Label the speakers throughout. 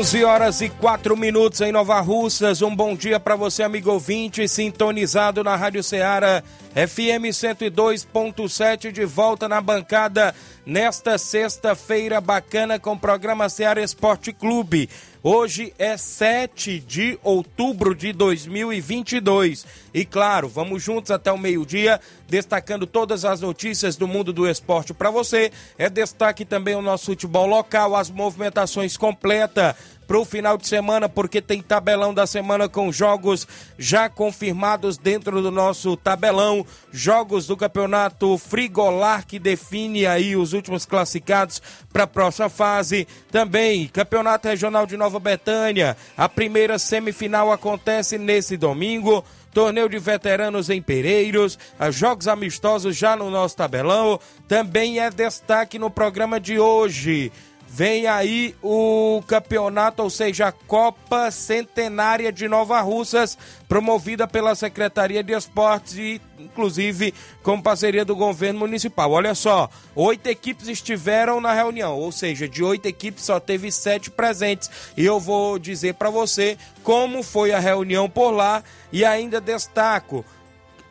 Speaker 1: 11 horas e 4 minutos em Nova Russas. Um bom dia para você, amigo ouvinte, sintonizado na Rádio Ceará FM 102.7, de volta na bancada nesta sexta-feira bacana com o programa Ceará Esporte Clube. Hoje é 7 de outubro de 2022. E claro, vamos juntos até o meio-dia, destacando todas as notícias do mundo do esporte para você. É destaque também o nosso futebol local, as movimentações completas para o final de semana, porque tem tabelão da semana com jogos já confirmados dentro do nosso tabelão. Jogos do campeonato Frigolar, que define aí os últimos classificados para a próxima fase. Também Campeonato Regional de Nova Betânia. A primeira semifinal acontece nesse domingo torneio de veteranos em Pereiros, jogos amistosos já no nosso tabelão. Também é destaque no programa de hoje. Vem aí o campeonato, ou seja, a Copa Centenária de Nova Russas, promovida pela Secretaria de Esportes e, inclusive, com parceria do governo municipal. Olha só, oito equipes estiveram na reunião, ou seja, de oito equipes só teve sete presentes. E eu vou dizer para você como foi a reunião por lá e ainda destaco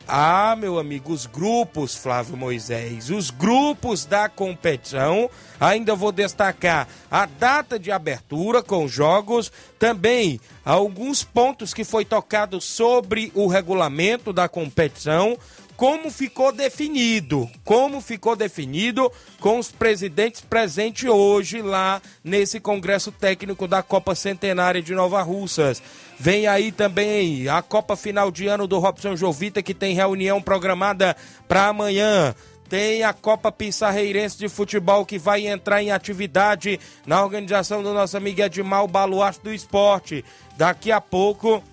Speaker 1: ah, meu amigo, os grupos, Flávio Moisés, os grupos da competição. Ainda vou destacar a data de abertura com jogos, também alguns pontos que foi tocado sobre o regulamento da competição, como ficou definido, como ficou definido com os presidentes presentes hoje lá nesse congresso técnico da Copa Centenária de Nova Russas. Vem aí também a Copa Final de Ano do Robson Jovita, que tem reunião programada para amanhã. Tem a Copa Pissarreirense de Futebol que vai entrar em atividade na organização do nosso amigo Edmar Baluarte do Esporte. Daqui a pouco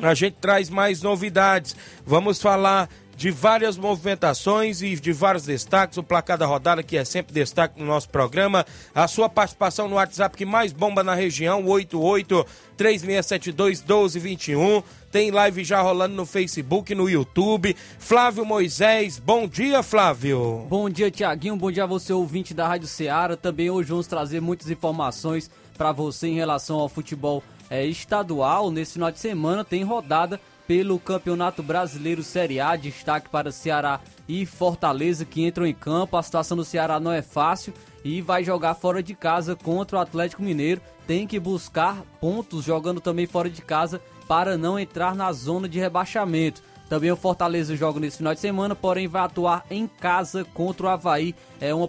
Speaker 1: a gente traz mais novidades. Vamos falar de várias movimentações e de vários destaques. O placar da rodada, que é sempre destaque no nosso programa. A sua participação no WhatsApp que mais bomba na região, 88 3672 1221. Tem live já rolando no Facebook, no YouTube. Flávio Moisés, bom dia, Flávio.
Speaker 2: Bom dia, Tiaguinho. Bom dia a você, ouvinte da Rádio Ceará. Também hoje vamos trazer muitas informações para você em relação ao futebol é, estadual. Nesse final de semana tem rodada pelo Campeonato Brasileiro Série A. Destaque para Ceará e Fortaleza que entram em campo. A situação do Ceará não é fácil e vai jogar fora de casa contra o Atlético Mineiro. Tem que buscar pontos jogando também fora de casa para não entrar na zona de rebaixamento. Também o Fortaleza joga nesse final de semana, porém vai atuar em casa contra o Havaí. É uma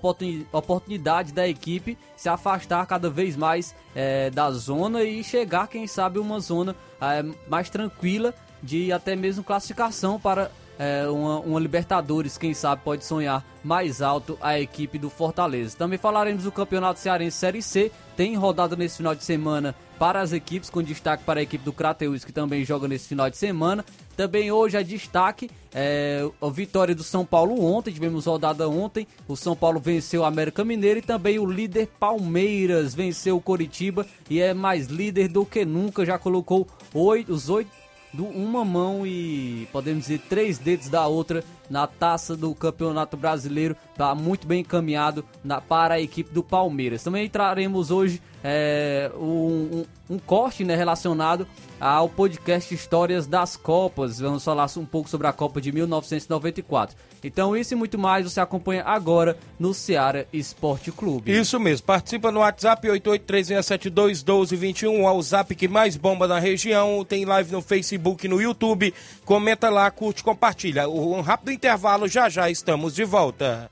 Speaker 2: oportunidade da equipe se afastar cada vez mais é, da zona e chegar, quem sabe, uma zona é, mais tranquila de até mesmo classificação para é, uma, uma, Libertadores, quem sabe pode sonhar mais alto a equipe do Fortaleza. Também falaremos do Campeonato Cearense Série C, tem rodada nesse final de semana para as equipes, com destaque para a equipe do Crateus, que também joga nesse final de semana. Também hoje é destaque é, a vitória do São Paulo ontem, tivemos rodada ontem, o São Paulo venceu o América Mineiro e também o líder Palmeiras venceu o Coritiba e é mais líder do que nunca, já colocou oito, os oito do uma mão e podemos dizer três dedos da outra na taça do Campeonato Brasileiro. Está muito bem encaminhado na, para a equipe do Palmeiras. Também traremos hoje é, um, um, corte né, relacionado ao podcast Histórias das Copas. Vamos falar um pouco sobre a Copa de 1994. Então, isso e muito mais você acompanha agora no Ceará Esporte Clube.
Speaker 1: Isso mesmo. Participa no WhatsApp 8836721221, o WhatsApp que mais bomba na região. Tem live no Facebook no YouTube. Comenta lá, curte, compartilha. Um rápido intervalo, já já estamos de volta.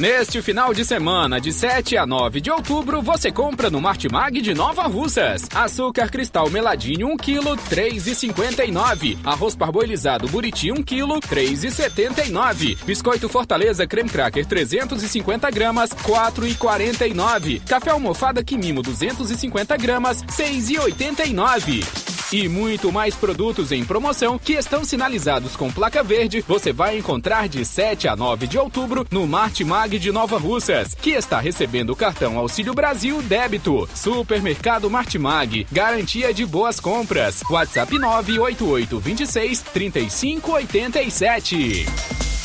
Speaker 3: Neste final de semana, de 7 a 9 de outubro, você compra no Martimag de Nova Russas. Açúcar cristal meladinho 1 kg, 3,59. Arroz parboilizado buriti 1 kg, 3,79. Biscoito Fortaleza creme cracker 350 gramas, 4,49. Café almofada quimimo 250 gramas, 6,89 e muito mais produtos em promoção que estão sinalizados com placa verde, você vai encontrar de 7 a 9 de outubro no Martimag de Nova Russas, que está recebendo o cartão Auxílio Brasil Débito. Supermercado Martimag, garantia de boas compras. WhatsApp 988 26 3587.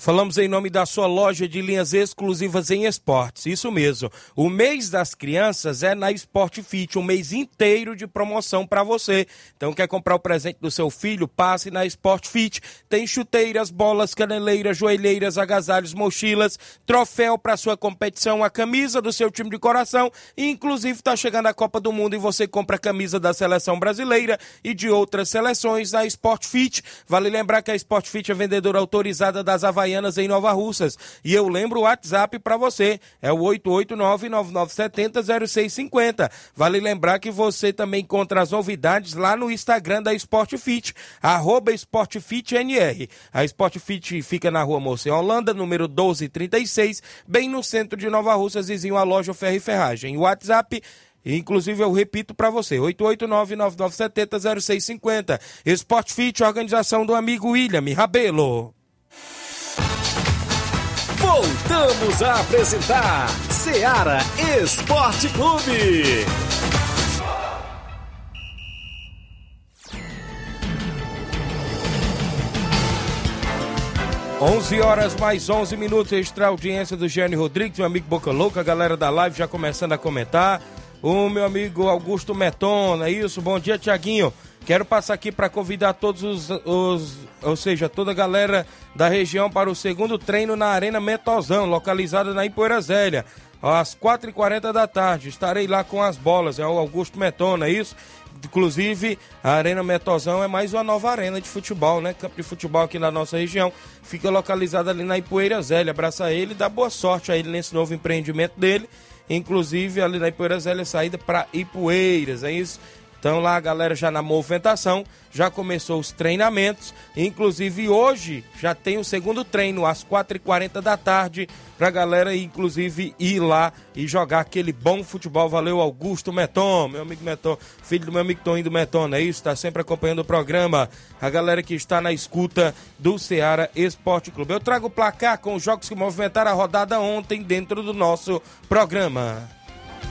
Speaker 1: Falamos em nome da sua loja de linhas exclusivas em esportes. Isso mesmo. O mês das crianças é na Sport Fit, um mês inteiro de promoção para você. Então, quer comprar o presente do seu filho? Passe na Sport Fit. Tem chuteiras, bolas, caneleiras, joelheiras, agasalhos, mochilas, troféu para sua competição, a camisa do seu time de coração. Inclusive, está chegando a Copa do Mundo e você compra a camisa da seleção brasileira e de outras seleções na Sport Fit. Vale lembrar que a Sport Fit é vendedora autorizada das Havaianas Em Nova Russas. E eu lembro o WhatsApp para você, é o 889-9970-0650. Vale lembrar que você também encontra as novidades lá no Instagram da Sport Fit, arroba SportFitNR. A Sport Fit fica na rua Moça Holanda, número 1236, bem no centro de Nova Russas, vizinho à loja Ferro e Ferragem. O WhatsApp Inclusive, eu repito para você, 889-9970-0650. Sport Fit, organização do amigo William Rabelo.
Speaker 4: Voltamos a apresentar Seara Esporte Clube.
Speaker 1: 11 horas mais 11 minutos, extra audiência do Gênio Rodrigues, meu amigo Boca Louca, a galera da live já começando a comentar. O meu amigo Augusto Metona, é isso? Bom dia, Tiaguinho. Quero passar aqui para convidar todos os, os, ou seja, toda a galera da região para o segundo treino na Arena Metozão, localizada na Ipoeira Zélia, às 4h40 da tarde. Estarei lá com as bolas, é o Augusto Metona, é isso? Inclusive, a Arena Metozão é mais uma nova arena de futebol, né? Campo de futebol aqui na nossa região. Fica localizada ali na Ipoeira Zélia. Abraça ele e dá boa sorte a ele nesse novo empreendimento dele. Inclusive, ali na Ipoeira Zélia, saída para Ipueiras, é isso? Então lá a galera já na movimentação, já começou os treinamentos, inclusive hoje já tem o segundo treino às 4h40 da tarde pra galera inclusive ir lá e jogar aquele bom futebol. Valeu Augusto Meton, meu amigo Meton, filho do meu amigo Toninho do Meton, é isso? Tá sempre acompanhando o programa. A galera que está na escuta do Ceará Esporte Clube. Eu trago o placar com os jogos que movimentaram a rodada ontem dentro do nosso programa.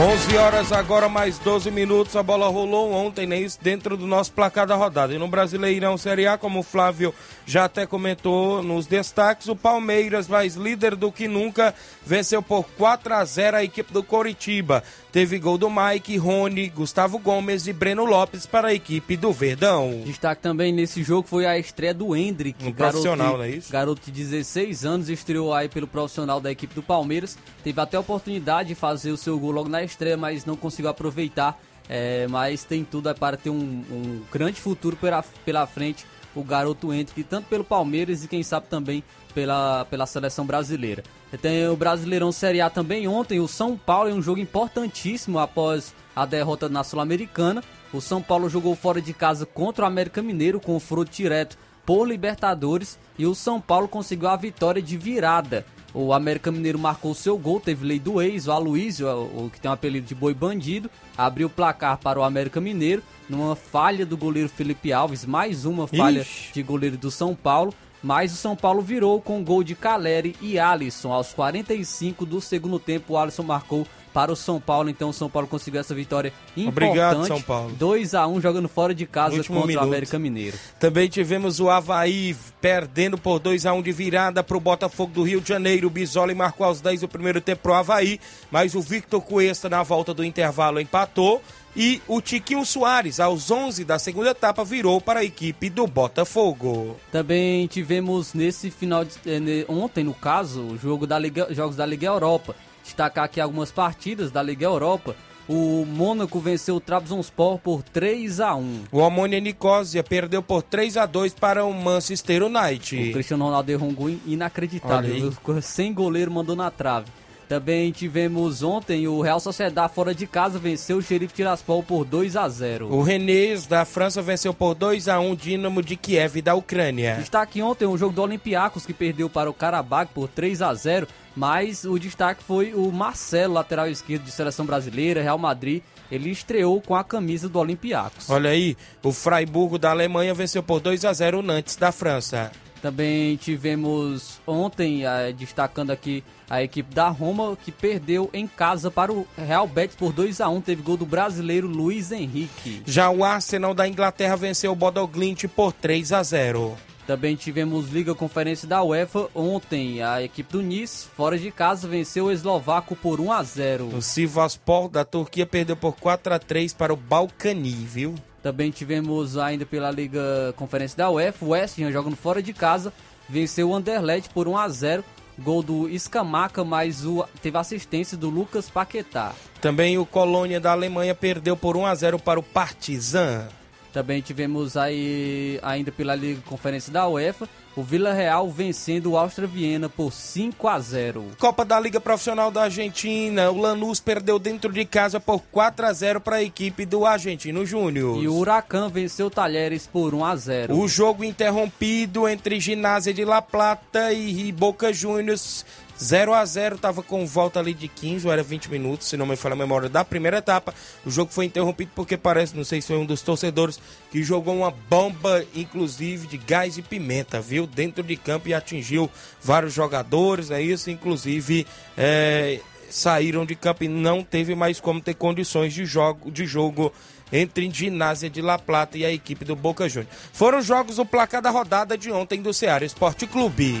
Speaker 1: 11 horas agora, mais 12 minutos. A bola rolou ontem, né? Isso dentro do nosso placar da rodada. E no Brasileirão Série A, como o Flávio já até comentou nos destaques, o Palmeiras, mais líder do que nunca, venceu por 4 a 0 a equipe do Coritiba. Teve gol do Mike, Rony, Gustavo Gomes e Breno Lopes para a equipe do Verdão.
Speaker 2: Destaque também nesse jogo foi a estreia do Hendrick,
Speaker 1: um profissional, não é isso?
Speaker 2: Garoto de 16 anos, estreou aí pelo profissional da equipe do Palmeiras. Teve até a oportunidade de fazer o seu gol logo na estreia, mas não conseguiu aproveitar. É, mas tem tudo para ter um, um grande futuro pela, pela frente o garoto Hendrick, tanto pelo Palmeiras e quem sabe também pela, pela seleção brasileira. Tem o Brasileirão Série A também ontem. O São Paulo em um jogo importantíssimo após a derrota na Sul-Americana. O São Paulo jogou fora de casa contra o América Mineiro, confronto direto por Libertadores. E o São Paulo conseguiu a vitória de virada. O América Mineiro marcou seu gol, teve lei do ex, o Aloysio, o que tem o um apelido de boi bandido, abriu o placar para o América Mineiro, numa falha do goleiro Felipe Alves, mais uma falha Ixi. de goleiro do São Paulo, mas o São Paulo virou com gol de Caleri e Alisson. Aos 45 do segundo tempo, o Alisson marcou para o São Paulo. Então o São Paulo conseguiu essa vitória importante.
Speaker 1: Obrigado, São Paulo.
Speaker 2: 2 a 1 jogando fora de casa contra minuto. o América Mineiro.
Speaker 1: Também tivemos o Havaí perdendo por 2 a 1 de virada para o Botafogo do Rio de Janeiro. O Bisoli marcou aos 10 do primeiro tempo para o Havaí, mas o Victor Cuesta na volta do intervalo empatou. E o Tiquinho Soares, aos 11 da segunda etapa, virou para a equipe do Botafogo.
Speaker 2: Também tivemos nesse final de eh, ontem, no caso, o jogo da Liga, jogos da Liga Europa destacar aqui algumas partidas da Liga Europa. O Mônaco venceu o Trabzonspor por 3 a 1.
Speaker 1: O Amônia Nicosia perdeu por 3 a 2 para o Manchester United.
Speaker 2: O Cristiano Ronaldo errou um gol inacreditável. Sem goleiro mandou na trave. Também tivemos ontem o Real Sociedad fora de casa venceu o Xerife Tiraspol por 2 a 0.
Speaker 1: O Rennes da França venceu por 2 a 1 o Dinamo de Kiev da Ucrânia.
Speaker 2: Destaque ontem o jogo do Olympiacos que perdeu para o Karabakh por 3 a 0, mas o destaque foi o Marcelo, lateral esquerdo de seleção brasileira, Real Madrid. Ele estreou com a camisa do Olympiacos.
Speaker 1: Olha aí, o Freiburgo da Alemanha venceu por 2 a 0 o Nantes da França.
Speaker 2: Também tivemos ontem, eh, destacando aqui a equipe da Roma, que perdeu em casa para o Real Betis por 2 a 1 Teve gol do brasileiro Luiz Henrique.
Speaker 1: Já o Arsenal da Inglaterra venceu o Bodoglint por 3 a 0
Speaker 2: também tivemos Liga Conferência da UEFA. Ontem, a equipe do Nice, fora de casa, venceu o Eslovaco por 1 a 0
Speaker 1: O Sivaspor da Turquia perdeu por 4 a 3 para o Balcani, viu?
Speaker 2: Também tivemos ainda pela Liga Conferência da UEFA, o West Ham jogando fora de casa, venceu o Anderlecht por 1 a 0 Gol do Escamaca, mas o, teve assistência do Lucas Paquetá.
Speaker 1: Também o Colônia da Alemanha perdeu por 1 a 0 para o Partizan.
Speaker 2: Também tivemos aí, ainda pela Liga Conferência da UEFA, o Vila Real vencendo o Áustria Viena por 5 a 0.
Speaker 1: Copa da Liga Profissional da Argentina, o Lanús perdeu dentro de casa por 4 a 0 para a equipe do Argentino Júnior.
Speaker 2: E o Huracan venceu o Talheres por 1 a 0.
Speaker 1: O jogo interrompido entre Ginásio de La Plata e Boca Juniors 0 a 0 estava com volta ali de 15 ou era 20 minutos, se não me falha a memória, da primeira etapa. O jogo foi interrompido porque parece, não sei se foi um dos torcedores, que jogou uma bomba, inclusive, de gás e pimenta, viu? Dentro de campo e atingiu vários jogadores, é isso, inclusive. É, saíram de campo e não teve mais como ter condições de jogo, de jogo entre Ginásia de La Plata e a equipe do Boca Juniors. Foram jogos o placar da rodada de ontem do Ceará Esporte Clube.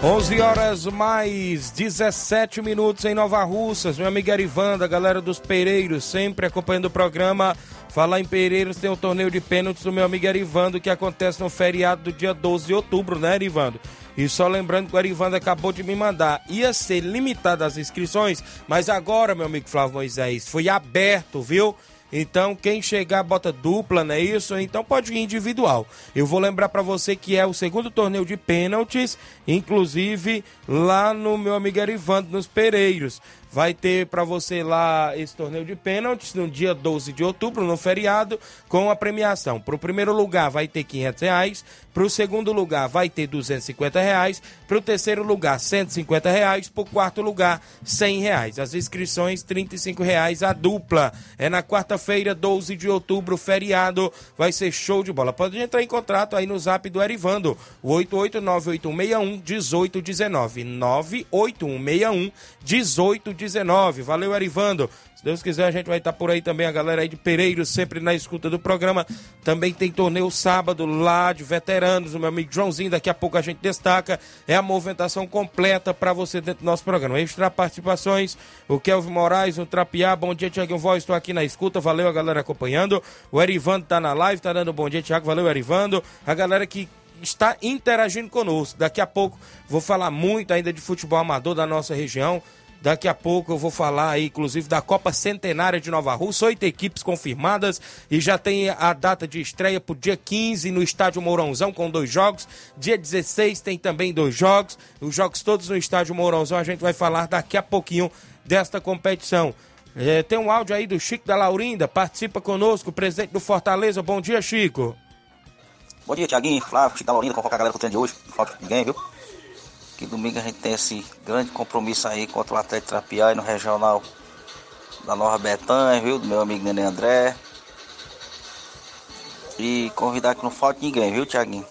Speaker 1: Onze horas mais 17 minutos em Nova Russas. Meu amigo Arivanda, galera dos Pereiros, sempre acompanhando o programa. Falar em Pereiros, tem o torneio de pênaltis do meu amigo Arivando, que acontece no feriado do dia 12 de outubro, né, Arivando? E só lembrando que o Arivando acabou de me mandar, ia ser limitada as inscrições, mas agora, meu amigo Flávio Moisés, foi aberto, viu? Então, quem chegar bota dupla, não é isso? Então pode ir individual. Eu vou lembrar para você que é o segundo torneio de pênaltis, inclusive lá no meu amigo Erivando, nos Pereiros. Vai ter para você lá esse torneio de pênaltis no dia 12 de outubro, no feriado, com a premiação. Para o primeiro lugar vai ter 500 reais, para o segundo lugar vai ter 250 reais, para o terceiro lugar 150 reais, para o quarto lugar 100 reais. As inscrições 35 reais a dupla. É na quarta-feira, 12 de outubro, feriado. Vai ser show de bola. Pode entrar em contrato aí no zap do Erivando, o 8898161 1819. 98161 1819. Valeu, Erivando. Se Deus quiser, a gente vai estar por aí também, a galera aí de Pereiro, sempre na escuta do programa. Também tem torneio sábado lá de veteranos, o meu amigo Joãozinho, daqui a pouco a gente destaca. É a movimentação completa para você dentro do nosso programa. Extra participações, o Kelvin Moraes, o Trapiá, bom dia, Tiaguinho Voz, estou aqui na escuta, valeu a galera acompanhando. O Erivando tá na live, tá dando bom dia, Tiago, valeu, Erivando. A galera que está interagindo conosco. Daqui a pouco vou falar muito ainda de futebol amador da nossa região. Daqui a pouco eu vou falar aí, inclusive, da Copa Centenária de Nova Rússia. Oito equipes confirmadas e já tem a data de estreia para o dia 15 no Estádio Mourãozão com dois jogos. Dia 16 tem também dois jogos. Os jogos todos no Estádio Mourãozão. A gente vai falar daqui a pouquinho desta competição. É, tem um áudio aí do Chico da Laurinda. Participa conosco, presidente do Fortaleza. Bom dia, Chico.
Speaker 5: Bom dia, Tiaguinho, Flávio, Chico da Laurinda, convocar a galera pro treino de hoje. Não falta ninguém, viu? Que domingo a gente tem esse grande compromisso aí contra o Atlético Trapiá no regional da Nova Betânia, viu? Do meu amigo Nenê André. E convidar que não falte ninguém, viu, Tiaguinho?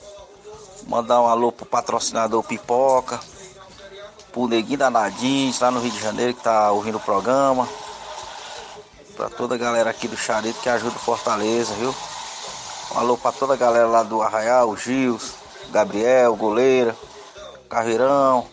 Speaker 5: Mandar um alô pro patrocinador Pipoca, pro Neguinho Danadinho, lá no Rio de Janeiro, que tá ouvindo o programa. Pra toda a galera aqui do Charito que ajuda o Fortaleza, viu? Um alô pra toda a galera lá do Arraial, o Gils, Gabriel, Goleira. Carreirão.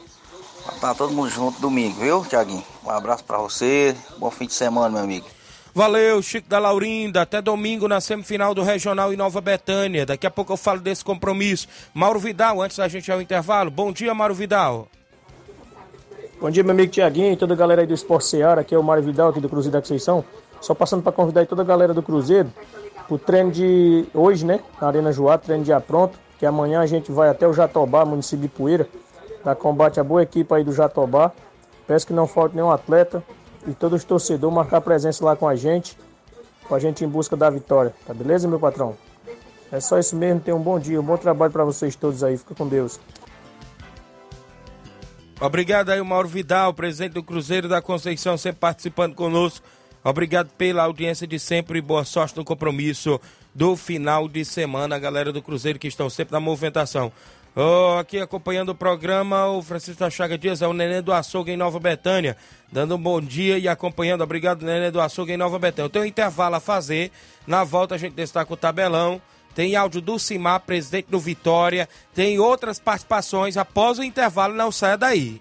Speaker 5: Tá todo mundo junto domingo, viu, Tiaguinho? Um abraço para você. Bom fim de semana, meu amigo.
Speaker 1: Valeu, Chico da Laurinda. Até domingo na semifinal do Regional em Nova Betânia. Daqui a pouco eu falo desse compromisso. Mauro Vidal, antes da gente ir ao intervalo. Bom dia, Mauro Vidal.
Speaker 6: Bom dia, meu amigo Tiaguinho e toda a galera aí do Esporte Seara. Aqui é o Mário Vidal, aqui do Cruzeiro da Conceição. Só passando para convidar aí toda a galera do Cruzeiro o treino de hoje, né? Na Arena Joá, treino já pronto. Que amanhã a gente vai até o Jatobá, município de Poeira da combate a boa equipe aí do Jatobá. Peço que não falte nenhum atleta e todos os torcedores marcar presença lá com a gente, com a gente em busca da vitória. Tá beleza, meu patrão? É só isso mesmo. Tenha um bom dia, um bom trabalho para vocês todos aí. Fica com Deus.
Speaker 1: Obrigado aí, Mauro Vidal, presidente do Cruzeiro da Conceição, sempre participando conosco. Obrigado pela audiência de sempre e boa sorte no compromisso do final de semana, galera do Cruzeiro que estão sempre na movimentação. Oh, aqui acompanhando o programa, o Francisco Chaga Dias é o Nenê do Açougue em Nova Betânia, dando um bom dia e acompanhando. Obrigado, Nenê do Açougue em Nova Betânia. Tem um intervalo a fazer, na volta a gente destaca o tabelão. Tem áudio do Cimar, presidente do Vitória. Tem outras participações. Após o intervalo, não saia daí.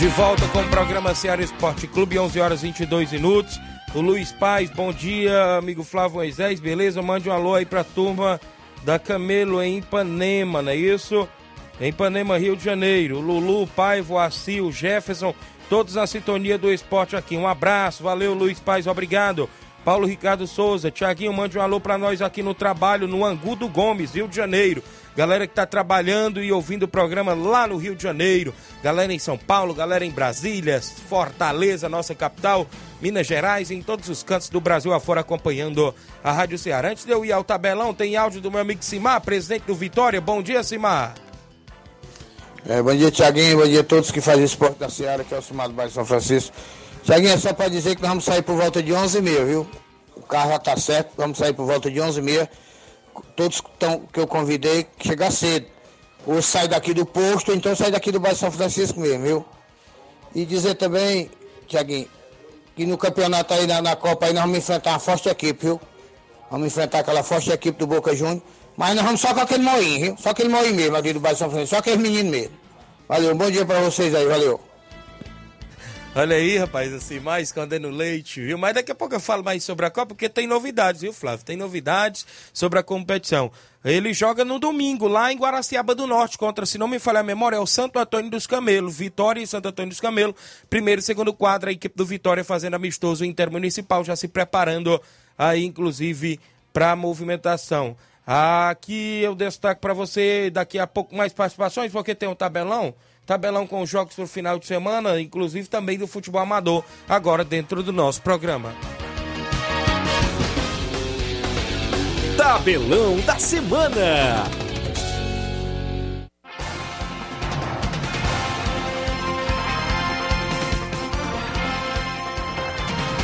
Speaker 1: De volta com o programa Seara Esporte Clube, 11 horas e 22 minutos. O Luiz Paz, bom dia, amigo Flávio Moisés, beleza? Mande um alô aí pra turma da Camelo em Ipanema, não é isso? Em Ipanema, Rio de Janeiro. Lulu, o Paivo, o Jefferson, todos na sintonia do esporte aqui. Um abraço, valeu Luiz Paz, obrigado. Paulo Ricardo Souza, Tiaguinho, mande um alô para nós aqui no trabalho, no Angu do Gomes, Rio de Janeiro. Galera que tá trabalhando e ouvindo o programa lá no Rio de Janeiro. Galera em São Paulo, galera em Brasília, Fortaleza, nossa capital, Minas Gerais em todos os cantos do Brasil afora acompanhando a Rádio Ceará. Antes de eu ir ao tabelão, tem áudio do meu amigo Simar, presidente do Vitória. Bom dia, Simar.
Speaker 7: É, bom dia, Tiaguinho. Bom dia a todos que fazem esporte da Seara, que é o Simar do Bairro São Francisco. Tiaguinho, é só para dizer que nós vamos sair por volta de 11h30, viu? O carro já tá certo, vamos sair por volta de 11h30. Todos tão, que eu convidei, chegar cedo. ou sai daqui do posto, ou então sai daqui do bairro São Francisco mesmo, viu? E dizer também, Tiaguinho, que no campeonato aí, na, na Copa aí, nós vamos enfrentar uma forte equipe, viu? Vamos enfrentar aquela forte equipe do Boca Juniors. Mas nós vamos só com aquele moinho, viu? Só aquele moinho mesmo ali do bairro São Francisco, só aquele menino mesmo. Valeu, bom dia pra vocês aí, valeu.
Speaker 1: Olha aí, rapaz, assim, mais escondendo leite, viu? Mas daqui a pouco eu falo mais sobre a Copa, porque tem novidades, viu, Flávio? Tem novidades sobre a competição. Ele joga no domingo, lá em Guaraciaba do Norte, contra, se não me falha a memória, é o Santo Antônio dos Camelos. Vitória e Santo Antônio dos Camelos. Primeiro e segundo quadro, a equipe do Vitória fazendo amistoso intermunicipal, já se preparando aí, inclusive, para a movimentação. Aqui eu destaco para você daqui a pouco mais participações, porque tem um tabelão tabelão com jogos para o final de semana, inclusive também do futebol amador, agora dentro do nosso programa.
Speaker 4: Tabelão da semana.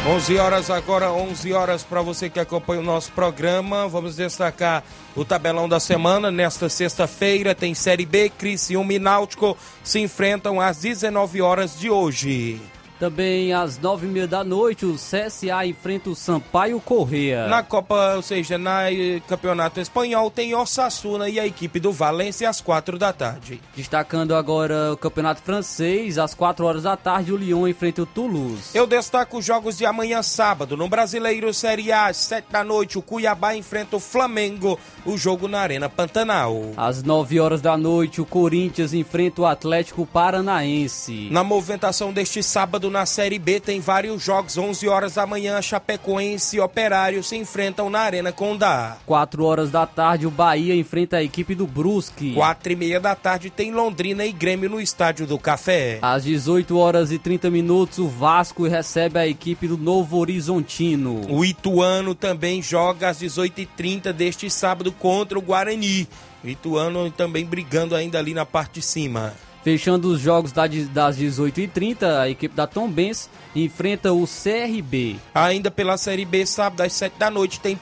Speaker 1: 11 horas agora, 11 horas para você que acompanha o nosso programa. Vamos destacar o tabelão da semana. Nesta sexta-feira tem Série B, Criciúma e Náutico se enfrentam às 19 horas de hoje.
Speaker 2: Também às nove e meia da noite, o CSA enfrenta o Sampaio Correa.
Speaker 1: Na Copa, ou seja, na eh, Campeonato Espanhol, tem Osasuna e a equipe do Valência às quatro da tarde.
Speaker 2: Destacando agora o Campeonato Francês, às quatro horas da tarde, o Lyon enfrenta o Toulouse.
Speaker 1: Eu destaco os jogos de amanhã sábado. No Brasileiro Série A, às sete da noite, o Cuiabá enfrenta o Flamengo, o jogo na Arena Pantanal.
Speaker 2: Às nove horas da noite, o Corinthians enfrenta o Atlético Paranaense.
Speaker 1: Na movimentação deste sábado, na Série B tem vários jogos. 11 horas da manhã, Chapecoense e Operário se enfrentam na Arena Condá.
Speaker 2: 4 horas da tarde, o Bahia enfrenta a equipe do Brusque.
Speaker 1: 4 e meia da tarde tem Londrina e Grêmio no Estádio do Café.
Speaker 2: Às 18 horas e 30 minutos, o Vasco recebe a equipe do Novo Horizontino.
Speaker 1: O Ituano também joga às 18h30 deste sábado contra o Guarani. O Ituano também brigando ainda ali na parte de cima.
Speaker 2: Fechando os jogos das 18h30, a equipe da Tom Benz enfrenta o CRB.
Speaker 1: Ainda pela Série B, sábado às 7 da noite, tem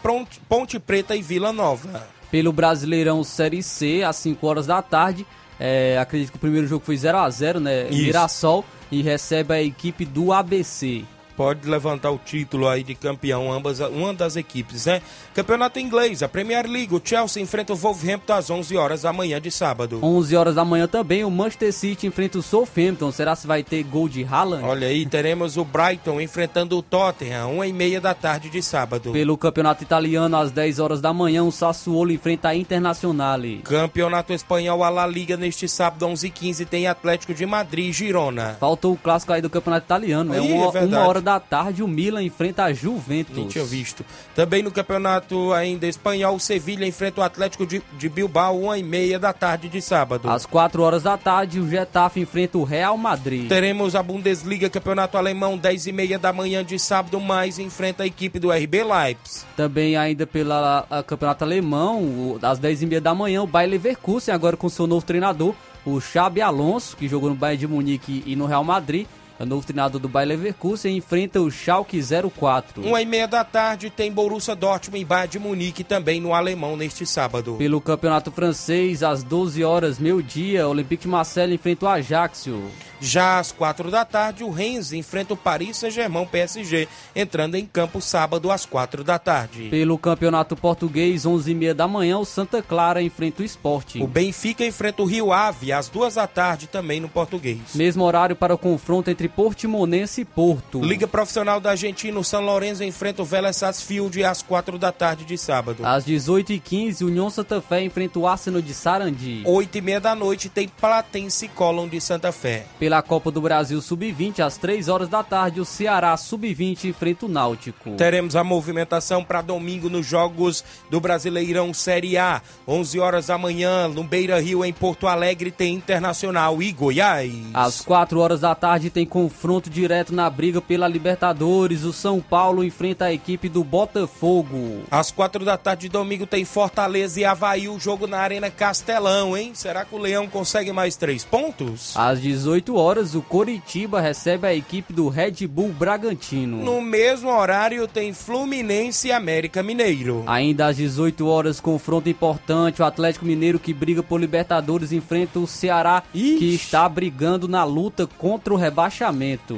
Speaker 1: Ponte Preta e Vila Nova.
Speaker 2: Pelo Brasileirão Série C, às 5 horas da tarde, é, acredito que o primeiro jogo foi 0 a 0 né? Isso. Mirassol e recebe a equipe do ABC
Speaker 1: pode levantar o título aí de campeão, ambas, uma das equipes, né? Campeonato inglês, a Premier League, o Chelsea enfrenta o Wolverhampton às 11 horas da manhã de sábado.
Speaker 2: 11 horas da manhã também, o Manchester City enfrenta o Southampton. Será se vai ter gol de Haaland?
Speaker 1: Olha aí, teremos o Brighton enfrentando o Tottenham, 1 e meia da tarde de sábado.
Speaker 2: Pelo Campeonato Italiano, às 10 horas da manhã, o Sassuolo enfrenta a Internazionale.
Speaker 1: Campeonato Espanhol, a La Liga, neste sábado, 11 e 15 tem Atlético de Madrid e Girona.
Speaker 2: Faltou o clássico aí do Campeonato Italiano, é, uma, é uma hora da tarde, o Milan enfrenta a Juventus.
Speaker 1: Nem tinha visto. Também no campeonato ainda espanhol, o Sevilha enfrenta o Atlético de, de Bilbao, uma e meia da tarde de sábado.
Speaker 2: Às 4 horas da tarde, o Getafe enfrenta o Real Madrid.
Speaker 1: Teremos a Bundesliga, campeonato alemão, 10 e meia da manhã de sábado, mais enfrenta a equipe do RB Leipzig.
Speaker 2: Também ainda pela campeonato alemão, às 10 e meia da manhã, o Bayer Leverkusen, agora com seu novo treinador, o Xabi Alonso, que jogou no Bayern de Munique e no Real Madrid, o novo treinador do Bayer Leverkusen enfrenta o Schalke 04.
Speaker 1: Uma e meia da tarde tem Borussia Dortmund e Bayern de Munique também no alemão neste sábado.
Speaker 2: Pelo campeonato francês, às 12 horas, meio dia, o Olympique Marseille enfrenta o Ajaccio.
Speaker 1: Já às quatro da tarde, o Rennes enfrenta o Paris Saint-Germain PSG, entrando em campo sábado às quatro da tarde.
Speaker 2: Pelo campeonato português, 11 e meia da manhã, o Santa Clara enfrenta o Esporte.
Speaker 1: O Benfica enfrenta o Rio Ave às duas da tarde também no português.
Speaker 2: Mesmo horário para o confronto entre Portimonense e Porto.
Speaker 1: Liga Profissional da Argentina, o São Lourenço enfrenta o Vélez Sarsfield às quatro da tarde de sábado.
Speaker 2: Às 18h15, o União Santa Fé enfrenta o Arsenal de Sarandi.
Speaker 1: Oito e meia da noite tem Platense Colón de Santa Fé.
Speaker 2: Pela Copa do Brasil Sub-20, às 3 horas da tarde, o Ceará Sub-20 enfrenta o Náutico.
Speaker 1: Teremos a movimentação para domingo nos Jogos do Brasileirão Série A. 11 horas da manhã, no Beira Rio, em Porto Alegre, tem Internacional e Goiás.
Speaker 2: Às 4 horas da tarde, tem confronto direto na briga pela Libertadores. O São Paulo enfrenta a equipe do Botafogo.
Speaker 1: Às 4 da tarde de domingo, tem Fortaleza e Havaí, o jogo na Arena Castelão, hein? Será que o Leão consegue mais três pontos?
Speaker 2: Às 18 18 horas, o Coritiba recebe a equipe do Red Bull Bragantino.
Speaker 1: No mesmo horário tem Fluminense e América Mineiro.
Speaker 2: Ainda às 18 horas, confronto importante, o Atlético Mineiro que briga por Libertadores enfrenta o Ceará,
Speaker 1: Ixi.
Speaker 2: que está brigando na luta contra o rebaixamento.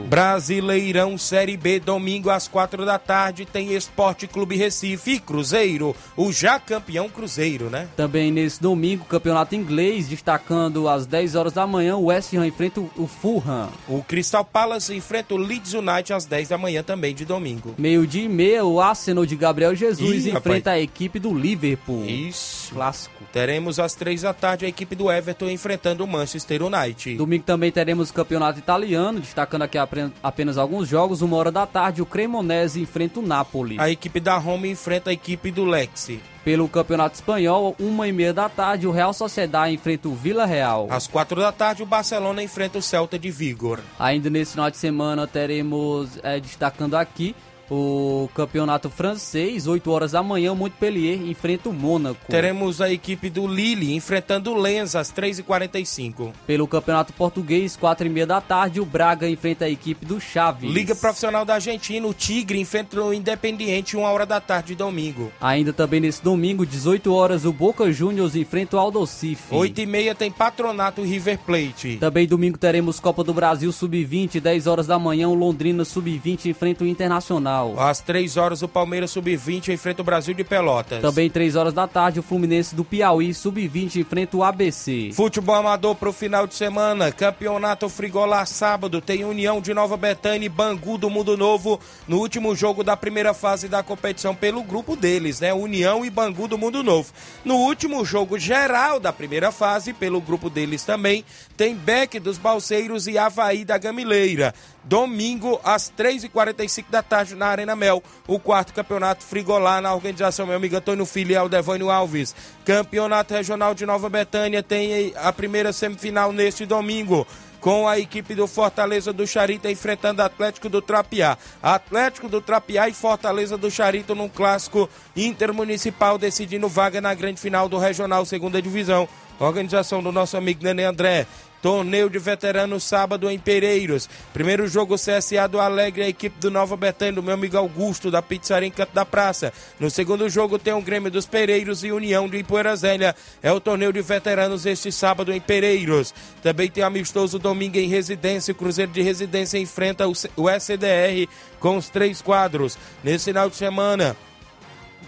Speaker 1: Brasileirão Série B, domingo às quatro da tarde, tem Esporte Clube Recife e Cruzeiro, o já campeão Cruzeiro, né?
Speaker 2: Também nesse domingo, campeonato inglês, destacando às 10 horas da manhã, o West Ham enfrenta o Fulham.
Speaker 1: O Crystal Palace enfrenta o Leeds United às 10 da manhã também de domingo.
Speaker 2: Meio-dia e meia, o Arsenal de Gabriel Jesus
Speaker 1: Ih,
Speaker 2: enfrenta
Speaker 1: rapaz.
Speaker 2: a equipe do Liverpool.
Speaker 1: Isso.
Speaker 2: Clássico.
Speaker 1: Teremos às três da tarde a equipe do Everton enfrentando o Manchester United.
Speaker 2: Domingo também teremos o campeonato italiano, destacando aqui apenas alguns jogos. Uma hora da tarde, o Cremonese enfrenta o Napoli.
Speaker 1: A equipe da Roma enfrenta a equipe do Lexi.
Speaker 2: Pelo campeonato espanhol, uma e meia da tarde, o Real Sociedade enfrenta o Vila Real.
Speaker 1: Às quatro da tarde, o Barcelona enfrenta o Celta de Vigor.
Speaker 2: Ainda nesse final de semana teremos, eh, destacando aqui, o campeonato francês, 8 horas da manhã, o Montpellier enfrenta o Mônaco.
Speaker 1: Teremos a equipe do Lille enfrentando o Lens às 3h45.
Speaker 2: Pelo campeonato português, 4 e meia da tarde, o Braga enfrenta a equipe do Chaves.
Speaker 1: Liga Profissional da Argentina, o Tigre enfrenta o Independiente, uma hora da tarde de domingo.
Speaker 2: Ainda também nesse domingo, 18 horas, o Boca Juniors enfrenta o Aldocife.
Speaker 1: 8 e meia tem Patronato River Plate.
Speaker 2: Também domingo teremos Copa do Brasil Sub-20, 10 horas da manhã, o Londrina Sub-20 enfrenta o Internacional.
Speaker 1: Às 3 horas, o Palmeiras Sub-20 enfrenta o Brasil de Pelotas.
Speaker 2: Também 3 horas da tarde, o Fluminense do Piauí Sub-20 enfrenta o ABC.
Speaker 1: Futebol amador pro final de semana. Campeonato Frigolá sábado. Tem União de Nova Betânia e Bangu do Mundo Novo no último jogo da primeira fase da competição pelo grupo deles, né? União e Bangu do Mundo Novo. No último jogo geral da primeira fase, pelo grupo deles também, tem Beck dos Balseiros e Havaí da Gamileira. Domingo, às 3h45 da tarde, na Arena Mel, o quarto campeonato Frigolá, na organização meu amigo Antônio Filho e Aldevânio Alves. Campeonato Regional de Nova Betânia tem a primeira semifinal neste domingo. Com a equipe do Fortaleza do Charita enfrentando Atlético do Trapiá. Atlético do Trapiá e Fortaleza do Charito num clássico intermunicipal decidindo vaga na grande final do Regional Segunda Divisão. Organização do nosso amigo Nenê André. Torneio de veteranos sábado em Pereiros. Primeiro jogo CSA do Alegre, a equipe do Nova Betânia, do meu amigo Augusto, da Pizzaria em Canto da Praça. No segundo jogo tem o Grêmio dos Pereiros e União de Ipoeira Zélia. É o torneio de veteranos este sábado em Pereiros. Também tem amistoso domingo em Residência. O Cruzeiro de Residência enfrenta o o SDR com os três quadros. Nesse final de semana,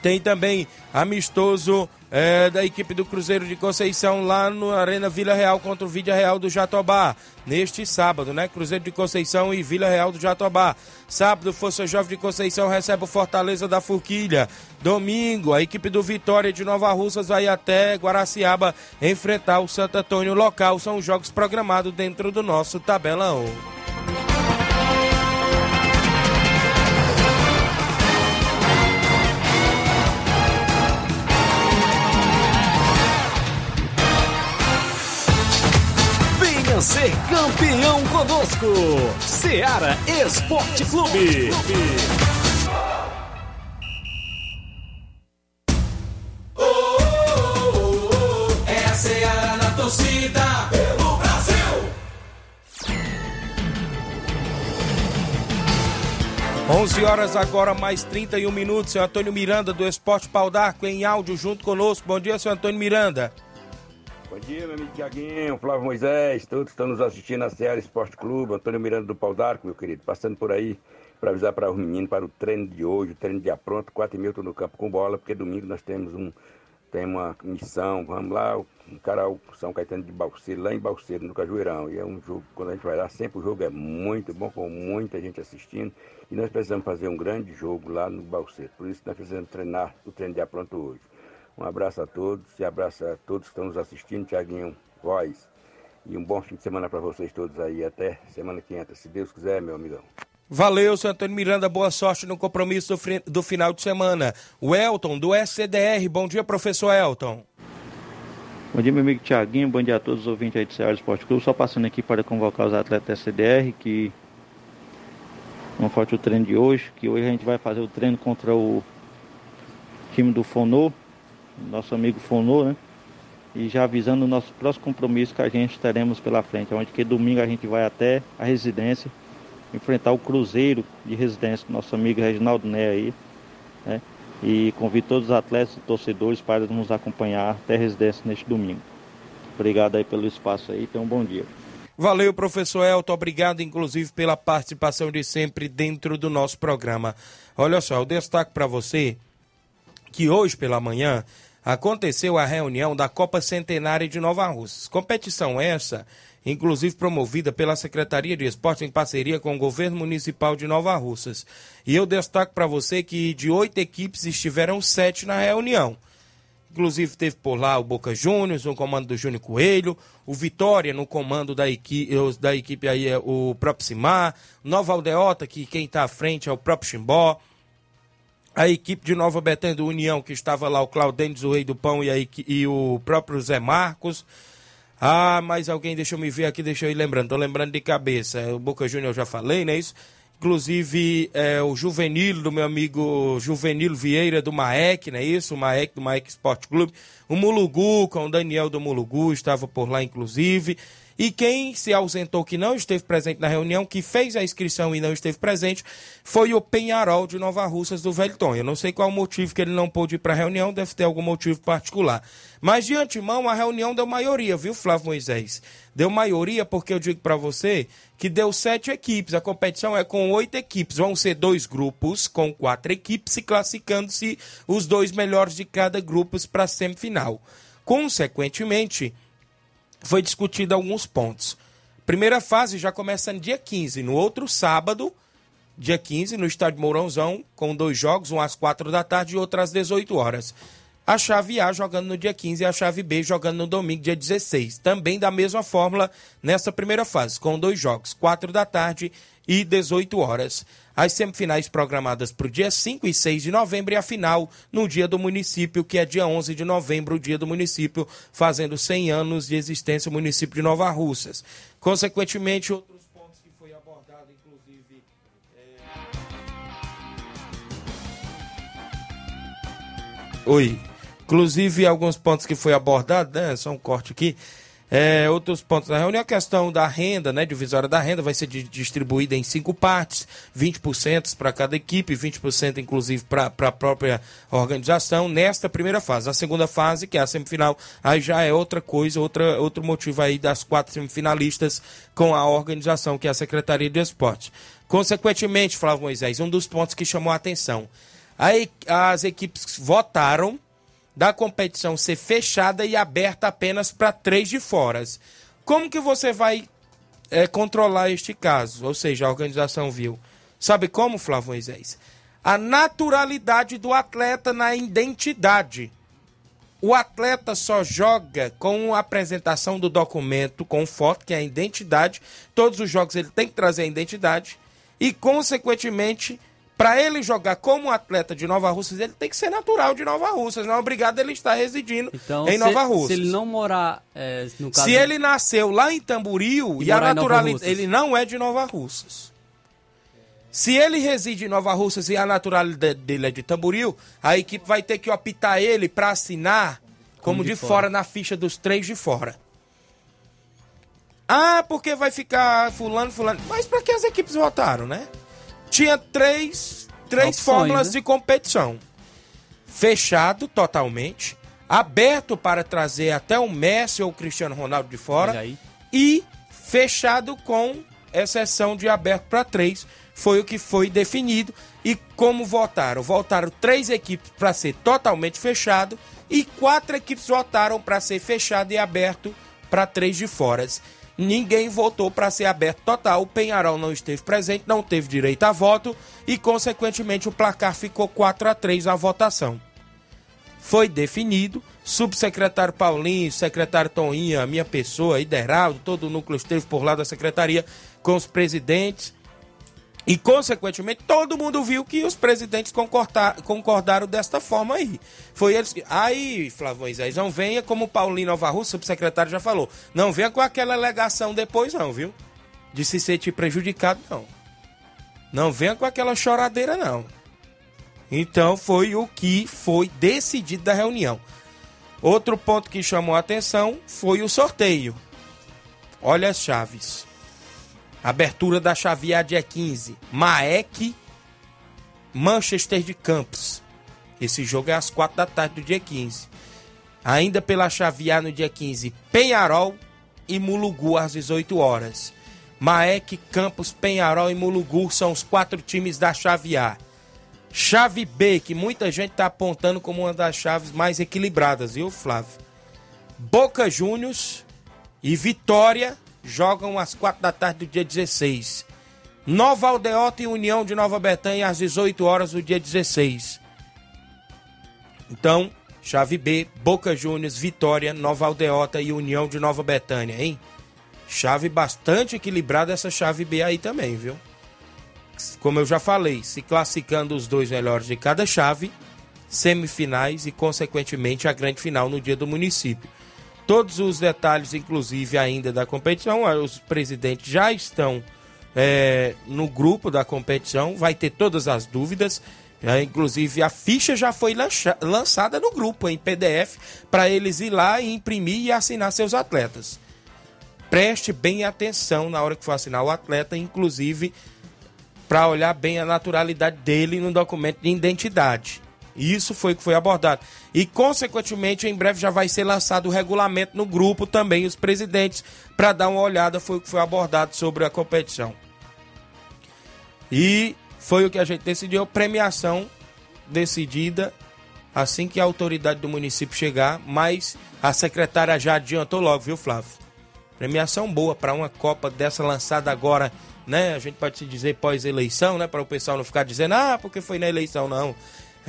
Speaker 1: tem também amistoso é, da equipe do Cruzeiro de Conceição lá no Arena Vila Real contra o Vídea Real do Jatobá. Neste sábado, né? Cruzeiro de Conceição e Vila Real do Jatobá. Sábado, Força Jovem de Conceição recebe o Fortaleza da Forquilha. Domingo, a equipe do Vitória de Nova Russas vai até Guaraciaba enfrentar o Santo Antônio local. São os jogos programados dentro do nosso tabelão.
Speaker 4: Ser campeão conosco. Seara Esporte Clube.
Speaker 8: É a Seara na torcida pelo Brasil.
Speaker 1: 11 horas agora, mais 31 minutos. Seu Antônio Miranda, do Esporte Pau d'Arco, em áudio, junto conosco. Bom dia, seu Antônio Miranda.
Speaker 9: Bom dia, meu amigo Tiaguinho, Flávio Moisés, todos estão nos assistindo na Seara Esporte Clube, Antônio Miranda do Pau d'Arco, meu querido, passando por aí para avisar para os meninos para o treino de hoje, o treino de apronto, 4 e tô no campo com bola, porque domingo nós temos um tem uma missão, vamos lá, o São Caetano de Balseiro, lá em Balseiro, no Cajueirão, e é um jogo, quando a gente vai lá, sempre o jogo é muito bom, com muita gente assistindo, e nós precisamos fazer um grande jogo lá no Balseiro, por isso nós precisamos treinar o treino de apronto hoje. Um abraço a todos e abraço a todos que estão nos assistindo, Tiaguinho, voz. E um bom fim de semana para vocês todos aí. Até semana que entra, se Deus quiser, meu amigão.
Speaker 1: Valeu, seu Antônio Miranda. Boa sorte no compromisso do, final de semana. O Elton, do SCDR. Bom dia, professor Elton.
Speaker 10: Bom dia, meu amigo Tiaguinho. Bom dia a todos os ouvintes aí do Ceará Esporte Clube. Só passando aqui para convocar os atletas da CDR, que não falte o treino de hoje, que hoje a gente vai fazer o treino contra o time do Fonô, nosso amigo Fonô, né? e já avisando o nosso próximo compromisso que a gente teremos pela frente, onde que domingo a gente vai até a residência enfrentar o Cruzeiro de residência do nosso amigo Reginaldo Né aí, né? E convido todos os atletas e torcedores para nos acompanhar até a residência neste domingo. Obrigado aí pelo espaço aí, tenham um bom dia.
Speaker 1: Valeu, professor Elton. Obrigado, inclusive, pela participação de sempre dentro do nosso programa. Olha só, eu destaco para você que hoje pela manhã aconteceu a reunião da Copa Centenária de Nova Russas. Competição essa, inclusive promovida pela Secretaria de Esporte em parceria com o Governo Municipal de Nova Russas. E eu destaco para você que de oito equipes estiveram sete na reunião. Inclusive teve por lá o Boca Juniors, no comando do Júnior Coelho, o Vitória no comando da equipe, da equipe aí é o próprio Simar, Nova Aldeota, que quem está à frente é o próprio Chimbó, a equipe de Nova Betânia do União, que estava lá o Claudênio o Rei do Pão e, a, e o próprio Zé Marcos. Ah, mais alguém, deixa eu me ver aqui, deixa eu ir lembrando, tô lembrando de cabeça. O Boca Júnior eu já falei, não é isso? Inclusive, é, o Juvenil, do meu amigo Juvenil Vieira, do Maek, não é isso? O Maek, do Maek Esporte Clube. O Mulugu, com o Daniel do Mulugu, estava por lá, inclusive. E quem se ausentou, que não esteve presente na reunião, que fez a inscrição e não esteve presente, foi o Penharol de Nova Russas do Velton. Eu não sei qual o motivo que ele não pôde ir para a reunião, deve ter algum motivo particular. Mas de antemão, a reunião deu maioria, viu, Flávio Moisés? Deu maioria porque eu digo para você que deu sete equipes. A competição é com oito equipes. Vão ser dois grupos com quatro equipes, se classificando-se os dois melhores de cada grupo para a semifinal. Consequentemente, foi discutido alguns pontos. Primeira fase já começa no dia 15, no outro sábado, dia 15, no estádio Mourãozão, com dois jogos, um às quatro da tarde e outro às 18 horas. A chave A jogando no dia 15 e a chave B jogando no domingo, dia 16. Também da mesma fórmula nessa primeira fase, com dois jogos, 4 da tarde e 18 horas. As semifinais programadas para o dia 5 e 6 de novembro e a final no dia do município, que é dia 11 de novembro, o dia do município, fazendo 100 anos de existência o município de Nova Russas. Consequentemente, outros pontos que foi abordado, inclusive. É... Oi. Inclusive, alguns pontos que foi abordado, né? Só um corte aqui. É, outros pontos da reunião, a questão da renda, né, divisória da renda, vai ser distribuída em cinco partes, 20% para cada equipe, 20% inclusive para a própria organização, nesta primeira fase. A segunda fase, que é a semifinal, aí já é outra coisa, outra, outro motivo aí das quatro semifinalistas com a organização, que é a Secretaria de Esporte. Consequentemente, Flávio Moisés, um dos pontos que chamou a atenção, aí as equipes votaram da competição ser fechada e aberta apenas para três de fora. Como que você vai é, controlar este caso? Ou seja, a organização viu. Sabe como, Flávio Moisés? A naturalidade do atleta na identidade. O atleta só joga com a apresentação do documento com foto, que é a identidade. Todos os jogos ele tem que trazer a identidade. E, consequentemente, para ele jogar como atleta de Nova Russas, ele tem que ser natural de Nova Russas, não é obrigado ele estar residindo então, em se, Nova Russas.
Speaker 2: Se ele não morar, é, no caso...
Speaker 1: Se ele nasceu lá em Tamboril e, e a naturalidade, ele não é de Nova Russas. Se ele reside em Nova Russas e a naturalidade dele é de Tamboril, a equipe vai ter que optar ele para assinar como, como de, de fora. fora na ficha dos três de fora. Ah, porque vai ficar fulano, fulano. Mas para que as equipes votaram, né? Tinha três, três Opções, fórmulas né? de competição. Fechado totalmente, aberto para trazer até o Messi ou o Cristiano Ronaldo de fora e fechado com exceção de aberto para três. Foi o que foi definido. E como votaram? Votaram três equipes para ser totalmente fechado e quatro equipes votaram para ser fechado e aberto para três de fora ninguém votou para ser aberto total. O Penharol não esteve presente, não teve direito a voto e, consequentemente, o placar ficou 4 a 3 na votação. Foi definido, subsecretário Paulinho, secretário Toninha, minha pessoa, Ideraldo, todo o núcleo esteve por lá da secretaria com os presidentes e, consequentemente, todo mundo viu que os presidentes concordaram desta forma aí. Foi eles que. Aí, Flávio Moisés, não venha, como o Paulinho Nova Rússia, subsecretário, já falou. Não venha com aquela alegação depois, não, viu? De se sentir prejudicado, não. Não venha com aquela choradeira, não. Então, foi o que foi decidido da reunião. Outro ponto que chamou a atenção foi o sorteio. Olha as chaves. Abertura da chave A dia 15. Maek, Manchester de Campos. Esse jogo é às 4 da tarde do dia 15. Ainda pela chave A no dia 15, Penharol e Mulugu às 18 horas. Maek, Campos, Penharol e Mulugu são os quatro times da chave A. Chave B, que muita gente está apontando como uma das chaves mais equilibradas, viu, Flávio? Boca Juniors e Vitória jogam às 4 da tarde do dia 16. Nova Aldeota e União de Nova Betânia às 18 horas do dia 16. Então, chave B, Boca Juniors, Vitória, Nova Aldeota e União de Nova Betânia, hein? Chave bastante equilibrada essa chave B aí também, viu? Como eu já falei, se classificando os dois melhores de cada chave, semifinais e, consequentemente, a grande final no dia do município. Todos os detalhes, inclusive ainda da competição, os presidentes já estão é, no grupo da competição, vai ter todas as dúvidas. É, inclusive a ficha já foi lancha, lançada no grupo em PDF para eles ir lá e imprimir e assinar seus atletas. Preste bem atenção na hora que for assinar o atleta, inclusive para olhar bem a naturalidade dele no documento de identidade. Isso foi o que foi abordado. E, consequentemente, em breve já vai ser lançado o regulamento no grupo também, os presidentes, para dar uma olhada, foi o que foi abordado sobre a competição. E foi o que a gente decidiu, premiação decidida assim que a autoridade do município chegar, mas a secretária já adiantou logo, viu, Flávio? Premiação boa para uma Copa dessa lançada agora, né? A gente pode se dizer pós-eleição, né? Para o pessoal não ficar dizendo, ah, porque foi na eleição, não.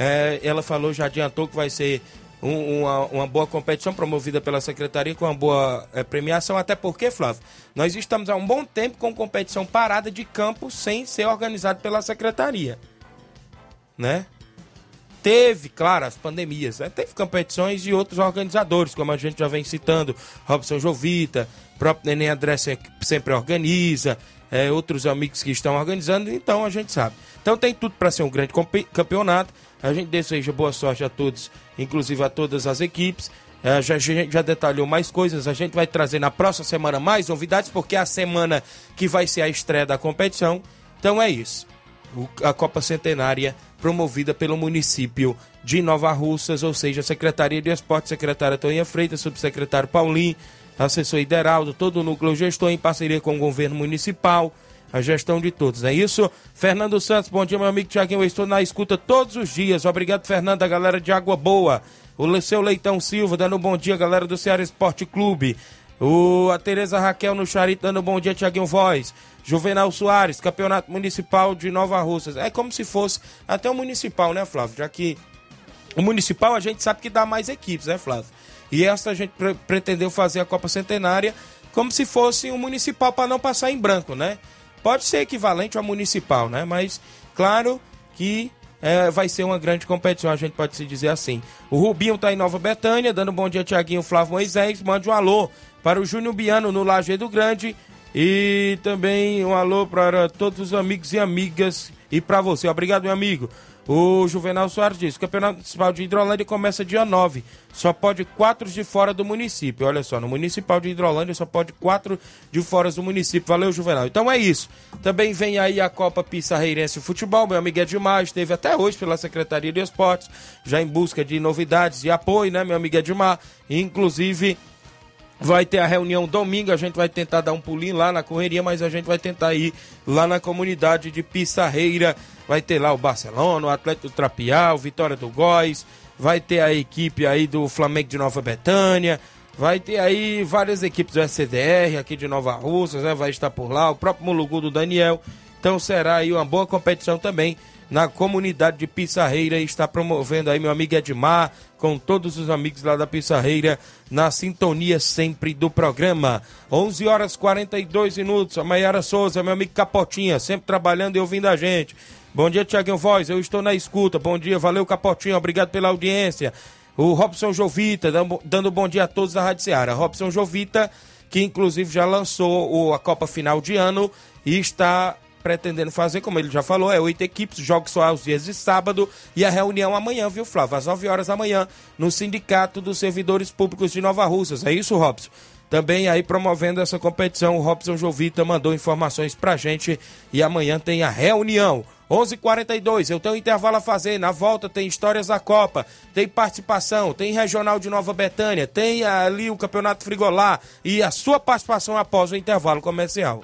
Speaker 1: É, ela falou, já adiantou que vai ser um, uma, uma, boa competição promovida pela secretaria com uma boa é, premiação, até porque, Flávio, nós estamos há um bom tempo com competição parada de campo sem ser organizado pela secretaria, né? Teve, claro, as pandemias, né? teve competições de outros organizadores, como a gente já vem citando, Robson Jovita, próprio Neném André sempre organiza, é, outros amigos que estão organizando, então a gente sabe. Então tem tudo para ser um grande campeonato. A gente deseja boa sorte a todos, inclusive a todas as equipes. É, já, já detalhou mais coisas. A gente vai trazer na próxima semana mais novidades, porque é a semana que vai ser a estreia da competição. Então é isso. O, a Copa Centenária promovida pelo município de Nova Russas, ou seja, a Secretaria de Esporte, secretária Toninha Freitas, subsecretário Paulinho, assessor Ideraldo, todo o núcleo gestor em parceria com o governo municipal a gestão de todos. É isso? Fernando Santos, bom dia, meu amigo Tiaguinho. Eu estou na escuta todos os dias. Obrigado, Fernando, a galera de Água Boa. O seu Leitão Silva dando um bom dia, galera do Ceará Esporte Clube. O, a Tereza Raquel no Charito dando um bom dia, Tiaguinho Voz. Juvenal Soares, Campeonato Municipal de Nova Russas. É como se fosse até o municipal, né, Flávio? Já que o municipal a gente sabe que dá mais equipes, né, Flávio? E essa a gente pre pretendeu fazer a Copa Centenária como se fosse um municipal para não passar em branco, né? Pode ser equivalente ao municipal, né? Mas, claro que é, vai ser uma grande competição, a gente pode se dizer assim. O Rubinho tá em Nova Betânia, dando um bom dia, Tiaguinho Flávio Moisés. Mande um alô para o Júnior Biano no Lajeado Grande. E também um alô para todos os amigos e amigas e para você. Obrigado, meu amigo. O Juvenal Soares diz: o Campeonato Municipal de Hidrolândia começa dia 9. Só pode quatro de fora do município. Olha só, no Municipal de Hidrolândia só pode quatro de fora do município. Valeu, Juvenal. Então é isso. Também vem aí a Copa Pissarreirense Futebol. Meu amigo Edmar esteve até hoje pela Secretaria de Esportes, já em busca de novidades e apoio, né, meu amigo Edmar? Inclusive. Vai ter a reunião domingo, a gente vai tentar dar um pulinho lá na correria, mas a gente vai tentar ir lá na comunidade de Pissarreira. Vai ter lá o Barcelona, o Atlético do Trapial, Vitória do Góis, vai ter a equipe aí do Flamengo de Nova Betânia, vai ter aí várias equipes do SCDR aqui de Nova Russas, né, vai estar por lá, o próprio Mulugu do Daniel, então será aí uma boa competição também na comunidade de Pissarreira está promovendo aí meu amigo Edmar, com todos os amigos lá da Pissarreira, na sintonia sempre do programa. 11 horas 42 minutos, a Maiara Souza, meu amigo Capotinha, sempre trabalhando e ouvindo a gente. Bom dia, Tiaguinho Voz, eu estou na escuta. Bom dia, valeu, Capotinho, obrigado pela audiência. O Robson Jovita, dando bom dia a todos da Rádio Seara. Robson Jovita, que inclusive já lançou a Copa Final de Ano e está pretendendo fazer, como ele já falou, é oito equipes, jogos só aos dias de sábado e a reunião amanhã, viu, Flávio? Às 9 horas da manhã, no Sindicato dos Servidores Públicos de Nova Russas. É isso, Robson? Também aí promovendo essa competição, o Robson Jovita mandou informações pra gente e amanhã tem a reunião. 11:42 h 42 eu tenho um intervalo a fazer. Na volta tem histórias da Copa, tem participação, tem Regional de Nova Betânia, tem ali o Campeonato Frigolá e a sua participação após o intervalo comercial.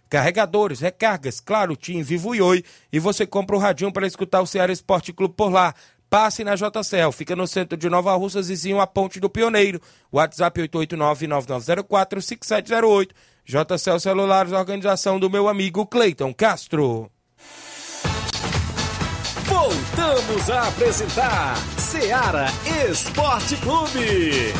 Speaker 1: carregadores, recargas, claro, TIM, Vivo e Oi. E você compra o radinho para escutar o Ceará Esporte Clube por lá. Passe na JCL, fica no centro de Nova Russa, vizinho à Ponte do Pioneiro. WhatsApp 889-9904-5708. JCL Celulares, organização do meu amigo Cleiton Castro.
Speaker 11: Voltamos a apresentar Seara Esporte Clube.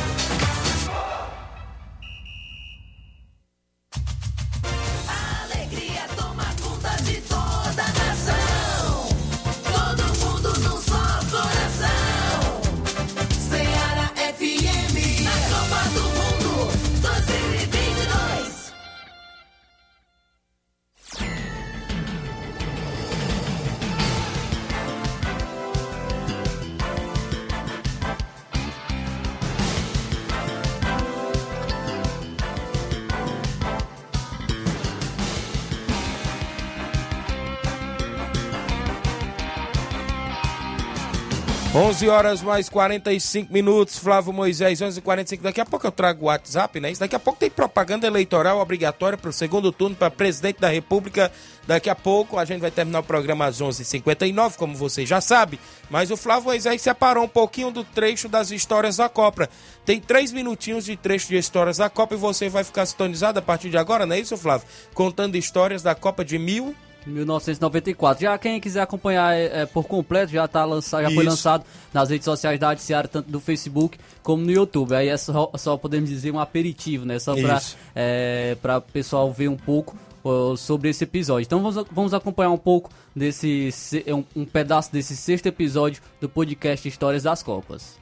Speaker 1: 11 horas mais 45 minutos, Flávio Moisés, 11 45 Daqui a pouco eu trago o WhatsApp, né? Isso daqui a pouco tem propaganda eleitoral obrigatória para o segundo turno para presidente da República. Daqui a pouco a gente vai terminar o programa às 11h59, como você já sabe. Mas o Flávio Moisés separou um pouquinho do trecho das histórias da Copa. Tem três minutinhos de trecho de histórias da Copa e você vai ficar sintonizado a partir de agora, não é isso, Flávio? Contando histórias da Copa de mil.
Speaker 12: 1994. Já quem quiser acompanhar é, é, por completo, já, tá lançado, já foi lançado nas redes sociais da Rádio tanto do Facebook como no YouTube. Aí é só, só podemos dizer um aperitivo, né? Só para é, o pessoal ver um pouco ó, sobre esse episódio. Então vamos, vamos acompanhar um pouco desse se- um, um pedaço desse sexto episódio do podcast Histórias das Copas.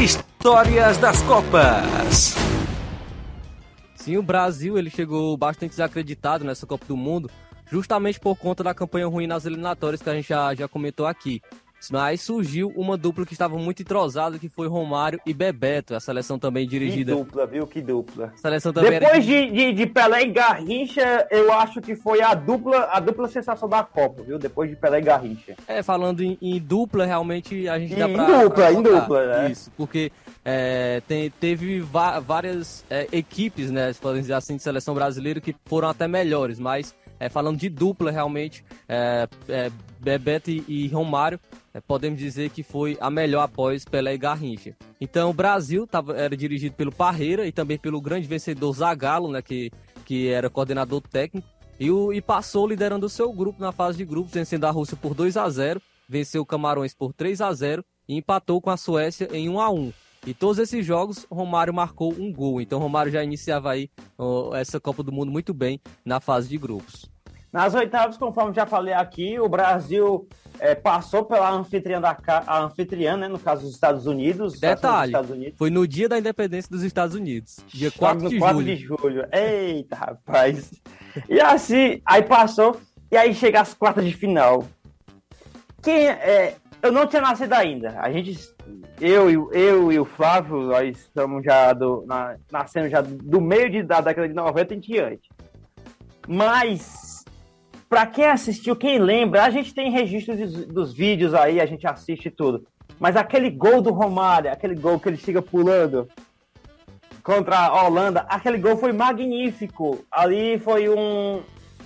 Speaker 4: Histórias das Copas.
Speaker 2: Sim, o Brasil ele chegou bastante desacreditado nessa Copa do Mundo, justamente por conta da campanha ruim nas eliminatórias que a gente já, já comentou aqui. Mas surgiu uma dupla que estava muito entrosada, que foi Romário e Bebeto, a seleção também dirigida.
Speaker 13: Que dupla, viu? Que dupla.
Speaker 2: A seleção também era
Speaker 13: Depois de, de, de Pelé e Garrincha, eu acho que foi a dupla, a dupla sensação da Copa, viu? Depois de Pelé e Garrincha.
Speaker 2: É, falando em, em dupla, realmente a gente
Speaker 13: Em
Speaker 2: dá pra.
Speaker 13: dupla,
Speaker 2: pra
Speaker 13: em dupla, né?
Speaker 2: Isso, porque é, tem, teve várias é, equipes, né, se podemos dizer assim, de seleção brasileira que foram até melhores, mas é, falando de dupla, realmente, é, é, Bebeto e, e Romário, é, podemos dizer que foi a melhor após Pelé e Garrincha. Então, o Brasil tava, era dirigido pelo Parreira e também pelo grande vencedor Zagallo, né, que, que era coordenador técnico, e, o, e passou liderando o seu grupo na fase de grupos, vencendo a Rússia por 2 a 0 venceu o Camarões por 3 a 0 e empatou com a Suécia em 1 a 1 E todos esses jogos, Romário marcou um gol. Então, Romário já iniciava aí essa Copa do Mundo muito bem na fase de grupos.
Speaker 13: Nas oitavas, conforme já falei aqui, o Brasil é, passou pela anfitriã, da, a anfitriã né, no caso dos Estados Unidos.
Speaker 2: Detalhe,
Speaker 13: Estados Unidos.
Speaker 2: foi no dia da independência dos Estados Unidos, dia
Speaker 13: Jogos
Speaker 2: 4
Speaker 13: no
Speaker 2: de
Speaker 13: 4
Speaker 2: julho.
Speaker 13: de julho. Eita, rapaz. E assim, aí passou, e aí chega as quartas de final. quem é, eu não tinha nascido ainda. A gente, eu, e- eu e o Flávio, nós estamos já do, na, nascendo já do meio de, da década de 90 em diante. Mas, pra quem assistiu, quem lembra, a gente tem registro dos, dos vídeos aí, a gente assiste tudo. Mas aquele gol do Romário, aquele gol que ele chega pulando contra a Holanda, aquele gol foi magnífico. Ali foi um.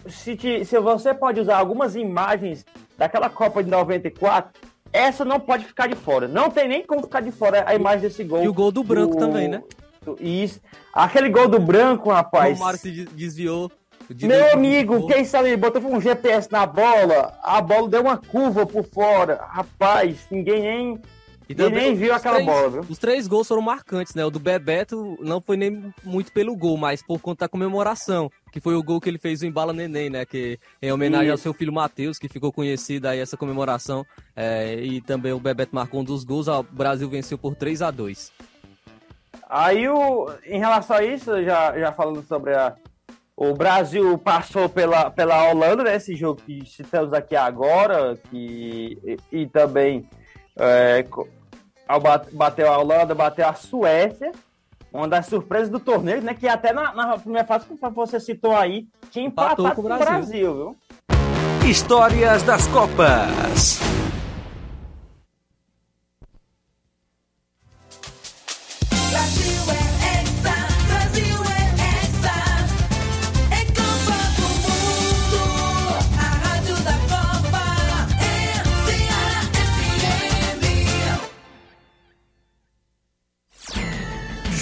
Speaker 13: Se, te- se você pode usar algumas imagens daquela Copa de 94, essa não pode ficar de fora. Não tem nem como ficar de fora a imagem desse gol.
Speaker 14: E o gol do branco também, né?
Speaker 13: do- Isso. Aquele gol do branco, rapaz.
Speaker 14: O Romário se de- desviou.
Speaker 13: Meu amigo, quem sabe botou um GPS na bola, a bola deu uma curva por fora. Rapaz, ninguém nem, ninguém nem viu aquela
Speaker 14: três-
Speaker 13: bola, viu?
Speaker 14: Os três gols foram marcantes, né? O do Bebeto não foi nem muito pelo gol, mas por conta da comemoração, que foi o gol que ele fez em Bala Neném, né? Que em homenagem ao
Speaker 13: Isso.
Speaker 14: seu filho Matheus, que ficou conhecida aí essa comemoração. É, e também o Bebeto marcou um dos gols, o Brasil venceu por 3 a 2
Speaker 13: Aí, o, em relação a isso, já, já falando sobre a. O Brasil passou pela, pela Holanda, né? Esse jogo que citamos aqui agora, que, e, e também é, bateu a Holanda, bateu a Suécia, uma das surpresas do torneio, né? Que até na, na primeira fase, como você citou aí, tinha empatado
Speaker 15: com o Brasil.
Speaker 13: Brasil, viu?
Speaker 15: Histórias das Copas.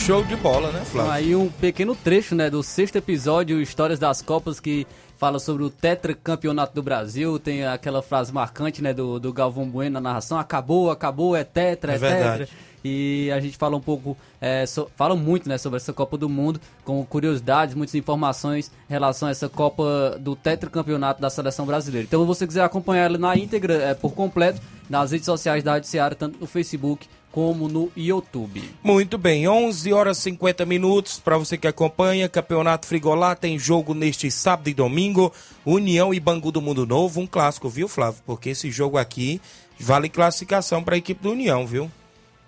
Speaker 1: Show de bola, né, Flávio?
Speaker 2: Aí um pequeno trecho, né, do sexto episódio Histórias das Copas que fala sobre o tetracampeonato do Brasil, tem aquela frase marcante, né, do, do Galvão Bueno na narração, acabou, acabou, é tetra,
Speaker 1: É
Speaker 2: é, tetra. E a gente fala um pouco, é, so- fala muito, né, sobre essa Copa do Mundo, com curiosidades, muitas informações em relação a essa Copa do tetracampeonato da seleção brasileira. Então, se você quiser acompanhar ela na íntegra, é, por completo, nas redes sociais da Rádio Seara, tanto no Facebook como no YouTube.
Speaker 1: Muito bem, 11 horas e 50 minutos para você que acompanha. Campeonato Frigolá tem jogo neste sábado e domingo. União e Bangu do Mundo Novo, um clássico, viu, Flávio? Porque esse jogo aqui vale classificação para a equipe do União, viu?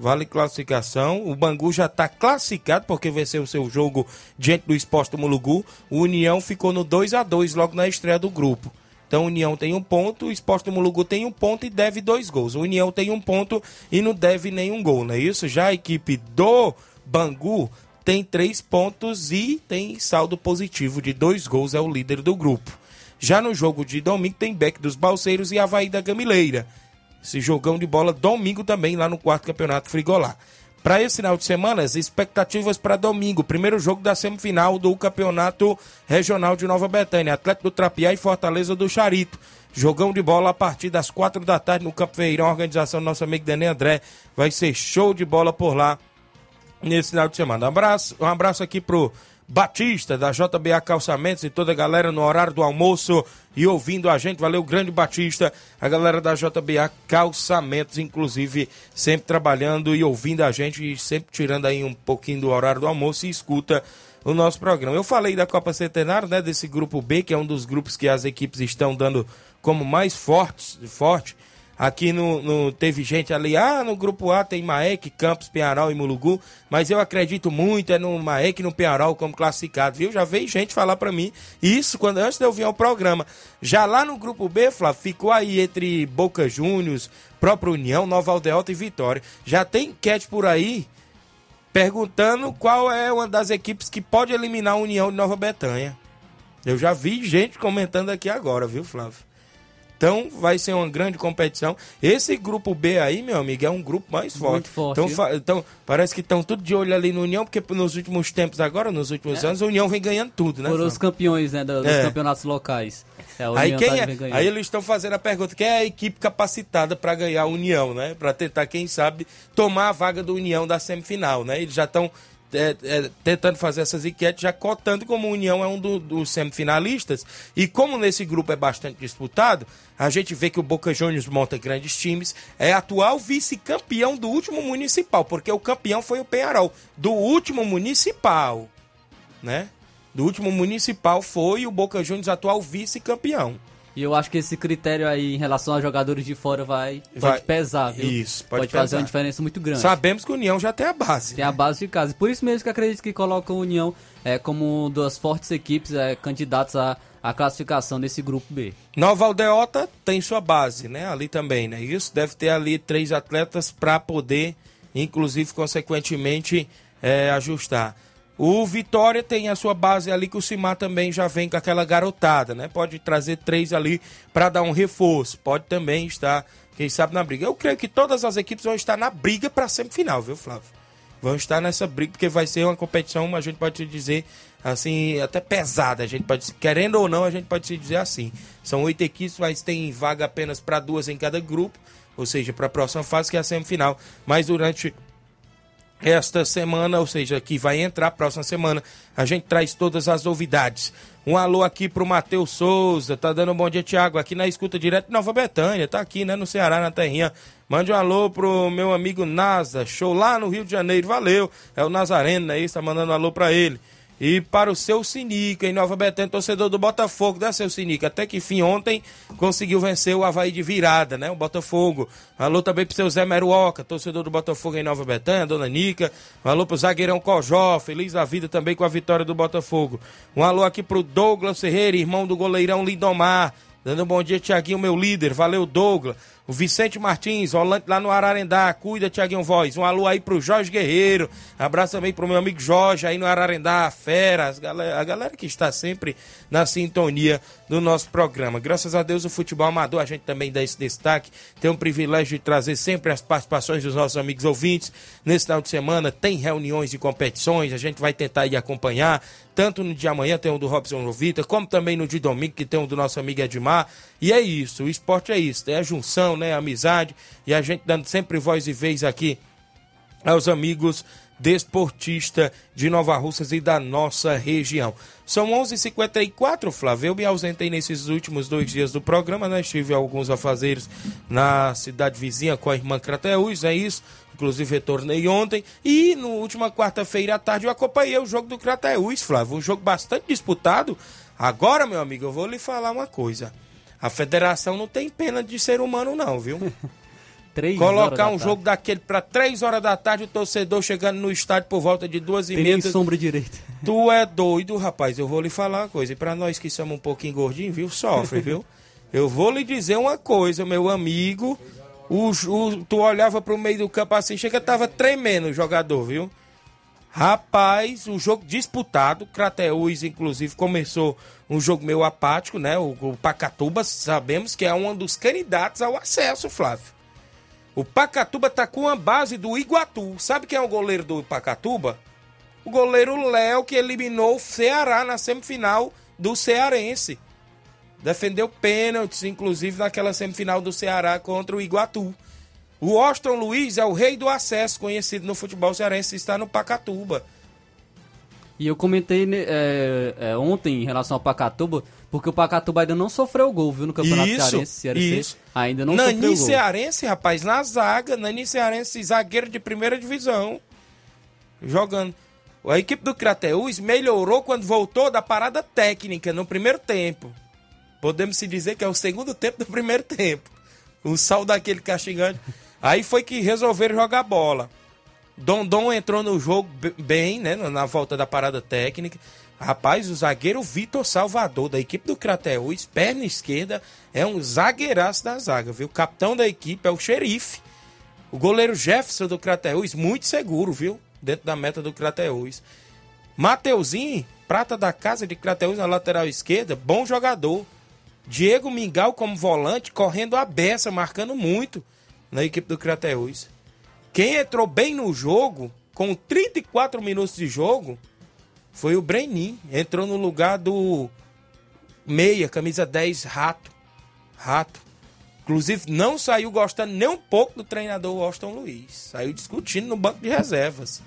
Speaker 1: Vale classificação. O Bangu já está classificado porque venceu o seu jogo diante do Esporte Mulugu. O União ficou no 2 a 2 logo na estreia do grupo. Então, União tem um ponto, o Esporte do Mulugu tem um ponto e deve dois gols. O União tem um ponto e não deve nenhum gol, não é isso? Já a equipe do Bangu tem três pontos e tem saldo positivo de dois gols, é o líder do grupo. Já no jogo de domingo tem Beck dos Balseiros e Havaí da Gamileira. Esse jogão de bola domingo também lá no quarto campeonato Frigolá. Para esse final de semana, as expectativas para domingo, primeiro jogo da semifinal do Campeonato Regional de Nova Betânia, Atlético do Trapiá e Fortaleza do Charito. Jogão de bola a partir das quatro da tarde no Campo Feirão, organização do nosso amigo Dani André. Vai ser show de bola por lá nesse final de semana. Abraço, um abraço aqui pro Batista da JBA Calçamentos e toda a galera no horário do almoço e ouvindo a gente. Valeu, grande Batista, a galera da JBA Calçamentos, inclusive, sempre trabalhando e ouvindo a gente e sempre tirando aí um pouquinho do horário do almoço e escuta o nosso programa. Eu falei da Copa Centenário, né, desse grupo B, que é um dos grupos que as equipes estão dando como mais fortes, forte. Aqui no, no- teve gente ali, ah, no grupo A tem Maek, Campos, Penharol e Mulugu, mas eu acredito muito é no Maek e no Penharol como classificado, viu? Já veio gente falar pra mim isso quando antes de eu vir ao programa. Já lá no grupo B, Flávio, ficou aí entre Boca Juniors, própria União, Nova Aldeota e Vitória. Já tem enquete por aí perguntando qual é uma das equipes que pode eliminar a União de Nova Betânia. Eu já vi gente comentando aqui agora, viu, Flávio? Então vai ser uma grande competição. Esse grupo B aí, meu amigo, é um grupo mais forte.
Speaker 2: Muito forte,
Speaker 1: Então, então parece que estão tudo de olho ali no União, porque nos últimos tempos agora, nos últimos anos, a União vem ganhando tudo, né?
Speaker 2: Foram os campeões, né, do- dos
Speaker 1: É.
Speaker 2: campeonatos locais. É,
Speaker 1: Aí,
Speaker 2: União
Speaker 1: quem
Speaker 2: tá
Speaker 1: é? aí eles estão fazendo a pergunta: quem é a equipe capacitada para ganhar a União, né? Para tentar, quem sabe, tomar a vaga do União da semifinal, né? Eles já estão é, é, tentando fazer essas enquetes, já cotando como União é um do- dos semifinalistas. E como nesse grupo é bastante disputado, a gente vê que o Boca Juniors monta grandes times, é atual vice-campeão do último municipal, porque o campeão foi o Penharol, do último municipal, né? Do último municipal foi o Boca Juniors atual vice-campeão.
Speaker 2: E eu acho que esse critério aí em relação a jogadores de fora vai,
Speaker 1: Vai-
Speaker 2: pode pesar, viu?
Speaker 1: Isso, pode
Speaker 2: fazer
Speaker 1: pesar.
Speaker 2: uma diferença muito grande.
Speaker 1: Sabemos que o União já tem a base.
Speaker 2: Tem a base de casa. Por isso mesmo que acredito que colocam a União é, como das fortes equipes é, candidatas à, à classificação desse grupo B.
Speaker 1: Nova Aldeota tem sua base, né? Ali também, né? Isso deve ter ali três atletas para poder, inclusive, consequentemente, é, ajustar. O Vitória tem a sua base ali que o Cimar também já vem com aquela garotada, né? Pode trazer três ali para dar um reforço. Pode também estar, quem sabe, na briga. Eu creio que todas as equipes vão estar na briga para semifinal, viu, Flávio? Vão estar nessa briga, porque vai ser uma competição, a gente pode dizer assim, até pesada. A gente pode, querendo ou não, a gente pode se dizer assim. São oito equipes, mas tem vaga apenas para duas em cada grupo, ou seja, para a próxima fase, que é a semifinal. Mas durante esta semana, ou seja, que vai entrar próxima semana, a gente traz todas as novidades. Um alô aqui pro Matheus Souza, tá dando um bom dia, Thiago, aqui na escuta direto de Nova Betânia, tá aqui, né, no Ceará, na terrinha. Mande um alô pro meu amigo Nasa, show lá no Rio de Janeiro, valeu. É o Nazareno, né, isso, tá mandando um alô pra ele. E para o seu Sinica, em Nova Betânia, torcedor do Botafogo, né, seu Sinica? Até que fim, ontem conseguiu vencer o Havaí de virada, né? O Botafogo. Alô também pro seu Zé Meruoca, torcedor do Botafogo em Nova Betânia, dona Nica. Um alô pro zagueirão Cojó, feliz da vida também com a vitória do Botafogo. Um alô aqui pro Douglas Ferreira, irmão do goleirão Lindomar. Dando um bom dia, Tiaguinho, meu líder. Valeu, Douglas. O Vicente Martins, volante lá no Ararendá. Cuida, Tiaguinho Voz. Um alô aí pro Jorge Guerreiro. Abraço também pro meu amigo Jorge aí no Ararendá. Fera, as galera, a galera que está sempre na sintonia do nosso programa. Graças a Deus, o futebol amador, a gente também dá esse destaque. Tem um privilégio de trazer sempre as participações dos nossos amigos ouvintes. Nesse final de semana tem reuniões e competições. A gente vai tentar ir acompanhar. Tanto no dia amanhã tem um do Robson Novita, como também no dia domingo, que tem um do nosso amigo Edmar. E é isso, o esporte é isso, é a junção, né? A amizade. E a gente dando sempre voz e vez aqui aos amigos desportistas de Nova Russas e da nossa região. São 11:54 h 54 Flávio. Eu me ausentei nesses últimos dois dias do programa, né? Estive alguns afazeres na cidade vizinha com a irmã Crateus, é isso. Inclusive retornei ontem. E na última quarta-feira à tarde eu acompanhei o jogo do Crateus, Flávio. Um jogo bastante disputado. Agora, meu amigo, eu vou lhe falar uma coisa. A federação não tem pena de ser humano, não, viu? Colocar
Speaker 2: da
Speaker 1: um
Speaker 2: tarde.
Speaker 1: jogo daquele para três horas da tarde, o torcedor chegando no estádio por volta de duas e
Speaker 2: Tem
Speaker 1: meia.
Speaker 2: nem sombra direita.
Speaker 1: Tu é doido, rapaz. Eu vou lhe falar uma coisa. E pra nós que somos um pouquinho gordinhos, viu? Sofre, viu? Eu vou lhe dizer uma coisa, meu amigo. O, o- tu olhava pro meio do campo assim, chega, tava tremendo o jogador, viu? Rapaz, um jogo disputado. Crateus, inclusive, começou um jogo meio apático, né? O, o Pacatuba, sabemos que é um dos candidatos ao acesso, Flávio. O Pacatuba tá com a base do Iguatu. Sabe quem é o goleiro do Pacatuba? O goleiro Léo, que eliminou o Ceará na semifinal do Cearense. Defendeu pênaltis, inclusive, naquela semifinal do Ceará contra o Iguatu. O Austin Luiz é o rei do acesso, conhecido no futebol cearense, está no Pacatuba.
Speaker 2: E eu comentei né, é, é, ontem em relação ao Pacatuba, porque o Pacatuba ainda não sofreu gol, viu, no Campeonato
Speaker 1: Isso,
Speaker 2: Cearense. Cearense
Speaker 1: isso.
Speaker 2: Ainda não
Speaker 1: Nani
Speaker 2: sofreu gol.
Speaker 1: Cearense, rapaz, na zaga. Nani Cearense, zagueiro de primeira divisão. Jogando. A equipe do Crateus melhorou quando voltou da parada técnica no primeiro tempo. Podemos se dizer que é o segundo tempo do primeiro tempo. O sal daquele castigante. Aí foi que resolveram jogar bola. Dondon entrou no jogo be- bem, né? Na volta da parada técnica. Rapaz, o zagueiro Vitor Salvador, da equipe do Crateus, perna esquerda, é um zagueiraço da zaga, viu? O capitão da equipe é o xerife. O goleiro Jefferson do Crateus, muito seguro, viu? Dentro da meta do Crateus. Mateuzinho, prata da casa de Crateus na lateral esquerda, bom jogador. Diego Mingau como volante, correndo a beça, marcando muito na equipe do Crateus. Quem entrou bem no jogo, com 34 minutos de jogo, foi o Brenin. Entrou no lugar do meia, camisa 10, Rato. Rato. Inclusive, não saiu gostando nem um pouco do treinador Austin Luiz. Saiu discutindo no banco de reservas.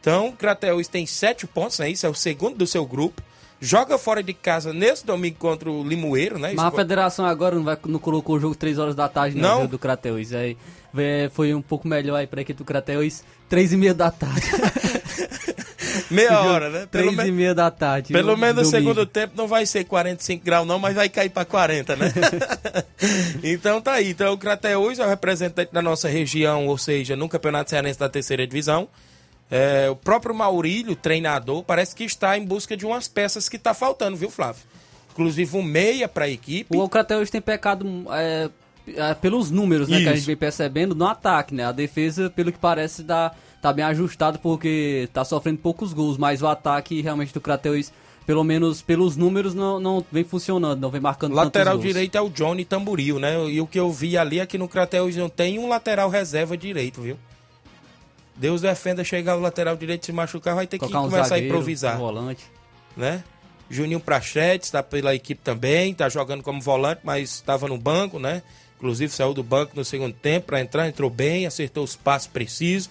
Speaker 1: Então, o Crateus tem sete pontos, né? Isso é o segundo do seu grupo. Joga fora de casa nesse domingo contra o Limoeiro, né?
Speaker 2: Mas a federação agora não, vai, não colocou o jogo 3 horas da tarde, não,
Speaker 1: Não?
Speaker 2: do Crateus. Aí foi um pouco melhor aí pra equipe do Crateus, 3 e meia da tarde.
Speaker 1: Meia hora, né?
Speaker 2: Pelo
Speaker 1: Pelo,
Speaker 2: Três e meia da tarde.
Speaker 1: pelo
Speaker 2: no
Speaker 1: menos no segundo tempo não vai ser 45 graus não, mas vai cair para 40, né? então tá aí. Então o Crateus é o representante da nossa região, ou seja, no Campeonato Cearense da terceira divisão. É, o próprio Maurílio, treinador, parece que está em busca de umas peças que está faltando, viu, Flávio? Inclusive um meia para a equipe.
Speaker 2: O Crateus tem pecado é, é, pelos números, né, que a gente vem percebendo no ataque, né? A defesa, pelo que parece, dá, tá bem ajustado porque tá sofrendo poucos gols, mas o ataque realmente do Crateus, pelo menos pelos números, não, não vem funcionando, não vem marcando
Speaker 1: Lateral direito é o Johnny Tamburil, né? E o que eu vi ali é que no Crateus não tem um lateral reserva direito, viu? Deus defenda chegar o lateral direito se machucar, vai ter que
Speaker 2: um
Speaker 1: começar a
Speaker 2: zagueiro,
Speaker 1: improvisar.
Speaker 2: um volante.
Speaker 1: né? Juninho Prachetes está pela equipe também, está jogando como volante, mas estava no banco, né? Inclusive saiu do banco no segundo tempo para entrar, entrou bem, acertou os passos precisos.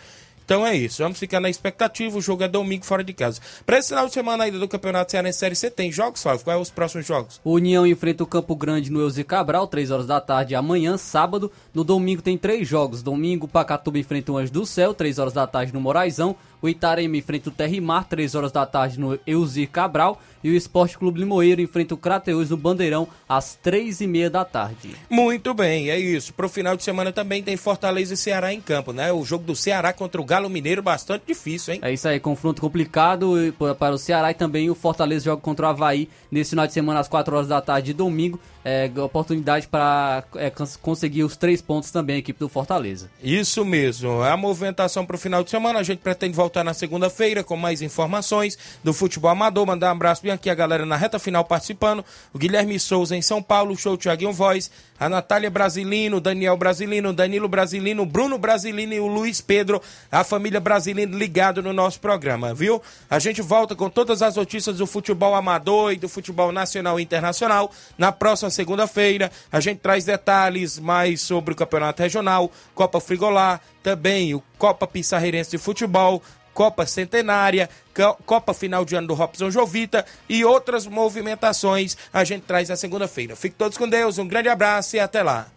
Speaker 1: Então é isso, vamos ficar na expectativa. O jogo é domingo fora de casa. Para esse final de semana ainda do Campeonato Cearense Série C, tem jogos, Flávio? Quais são os próximos jogos?
Speaker 2: União enfrenta o Campo Grande no Elzi Cabral, 3 horas da tarde amanhã, sábado. No domingo tem três jogos. Domingo, Pacatuba enfrenta o Anjo do Céu, 3 horas da tarde no Moraizão. O Itarema enfrenta o Terrimar, 3 horas da tarde no Elzir Cabral. E o Esporte Clube Limoeiro enfrenta o Crateus no Bandeirão, às 3 e meia da tarde.
Speaker 1: Muito bem, é isso. Pro final de semana também tem Fortaleza e Ceará em campo, né? O jogo do Ceará contra o Galo Mineiro bastante difícil, hein?
Speaker 2: É isso aí, confronto complicado pa- para o Ceará e também o Fortaleza joga contra o Havaí nesse final de semana às 4 horas da tarde de domingo. É, oportunidade para é, cons- conseguir os três pontos também, a equipe do Fortaleza.
Speaker 1: Isso mesmo. A movimentação para o final de semana. A gente pretende voltar na segunda-feira com mais informações do futebol amador. Mandar um abraço bem aqui a galera na reta final participando. O Guilherme Souza em São Paulo, o show Thiaguinho Voz, a Natália Brasilino, Daniel Brasilino, Danilo Brasilino, Bruno Brasilino e o Luiz Pedro, a família Brasilino ligado no nosso programa, viu? A gente volta com todas as notícias do futebol amador e do futebol nacional e internacional na próxima segunda-feira. A gente traz detalhes mais sobre o campeonato regional, Copa Frigolar, também o Copa Pissarreirense de Futebol, Copa Centenária, Co- Copa Final de Ano do Robson Jovita e outras movimentações a gente traz na segunda-feira. Fiquem todos com Deus, um grande abraço e até lá.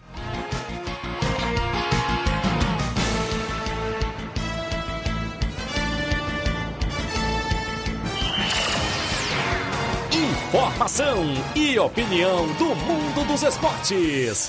Speaker 4: Informação e opinião do mundo dos esportes.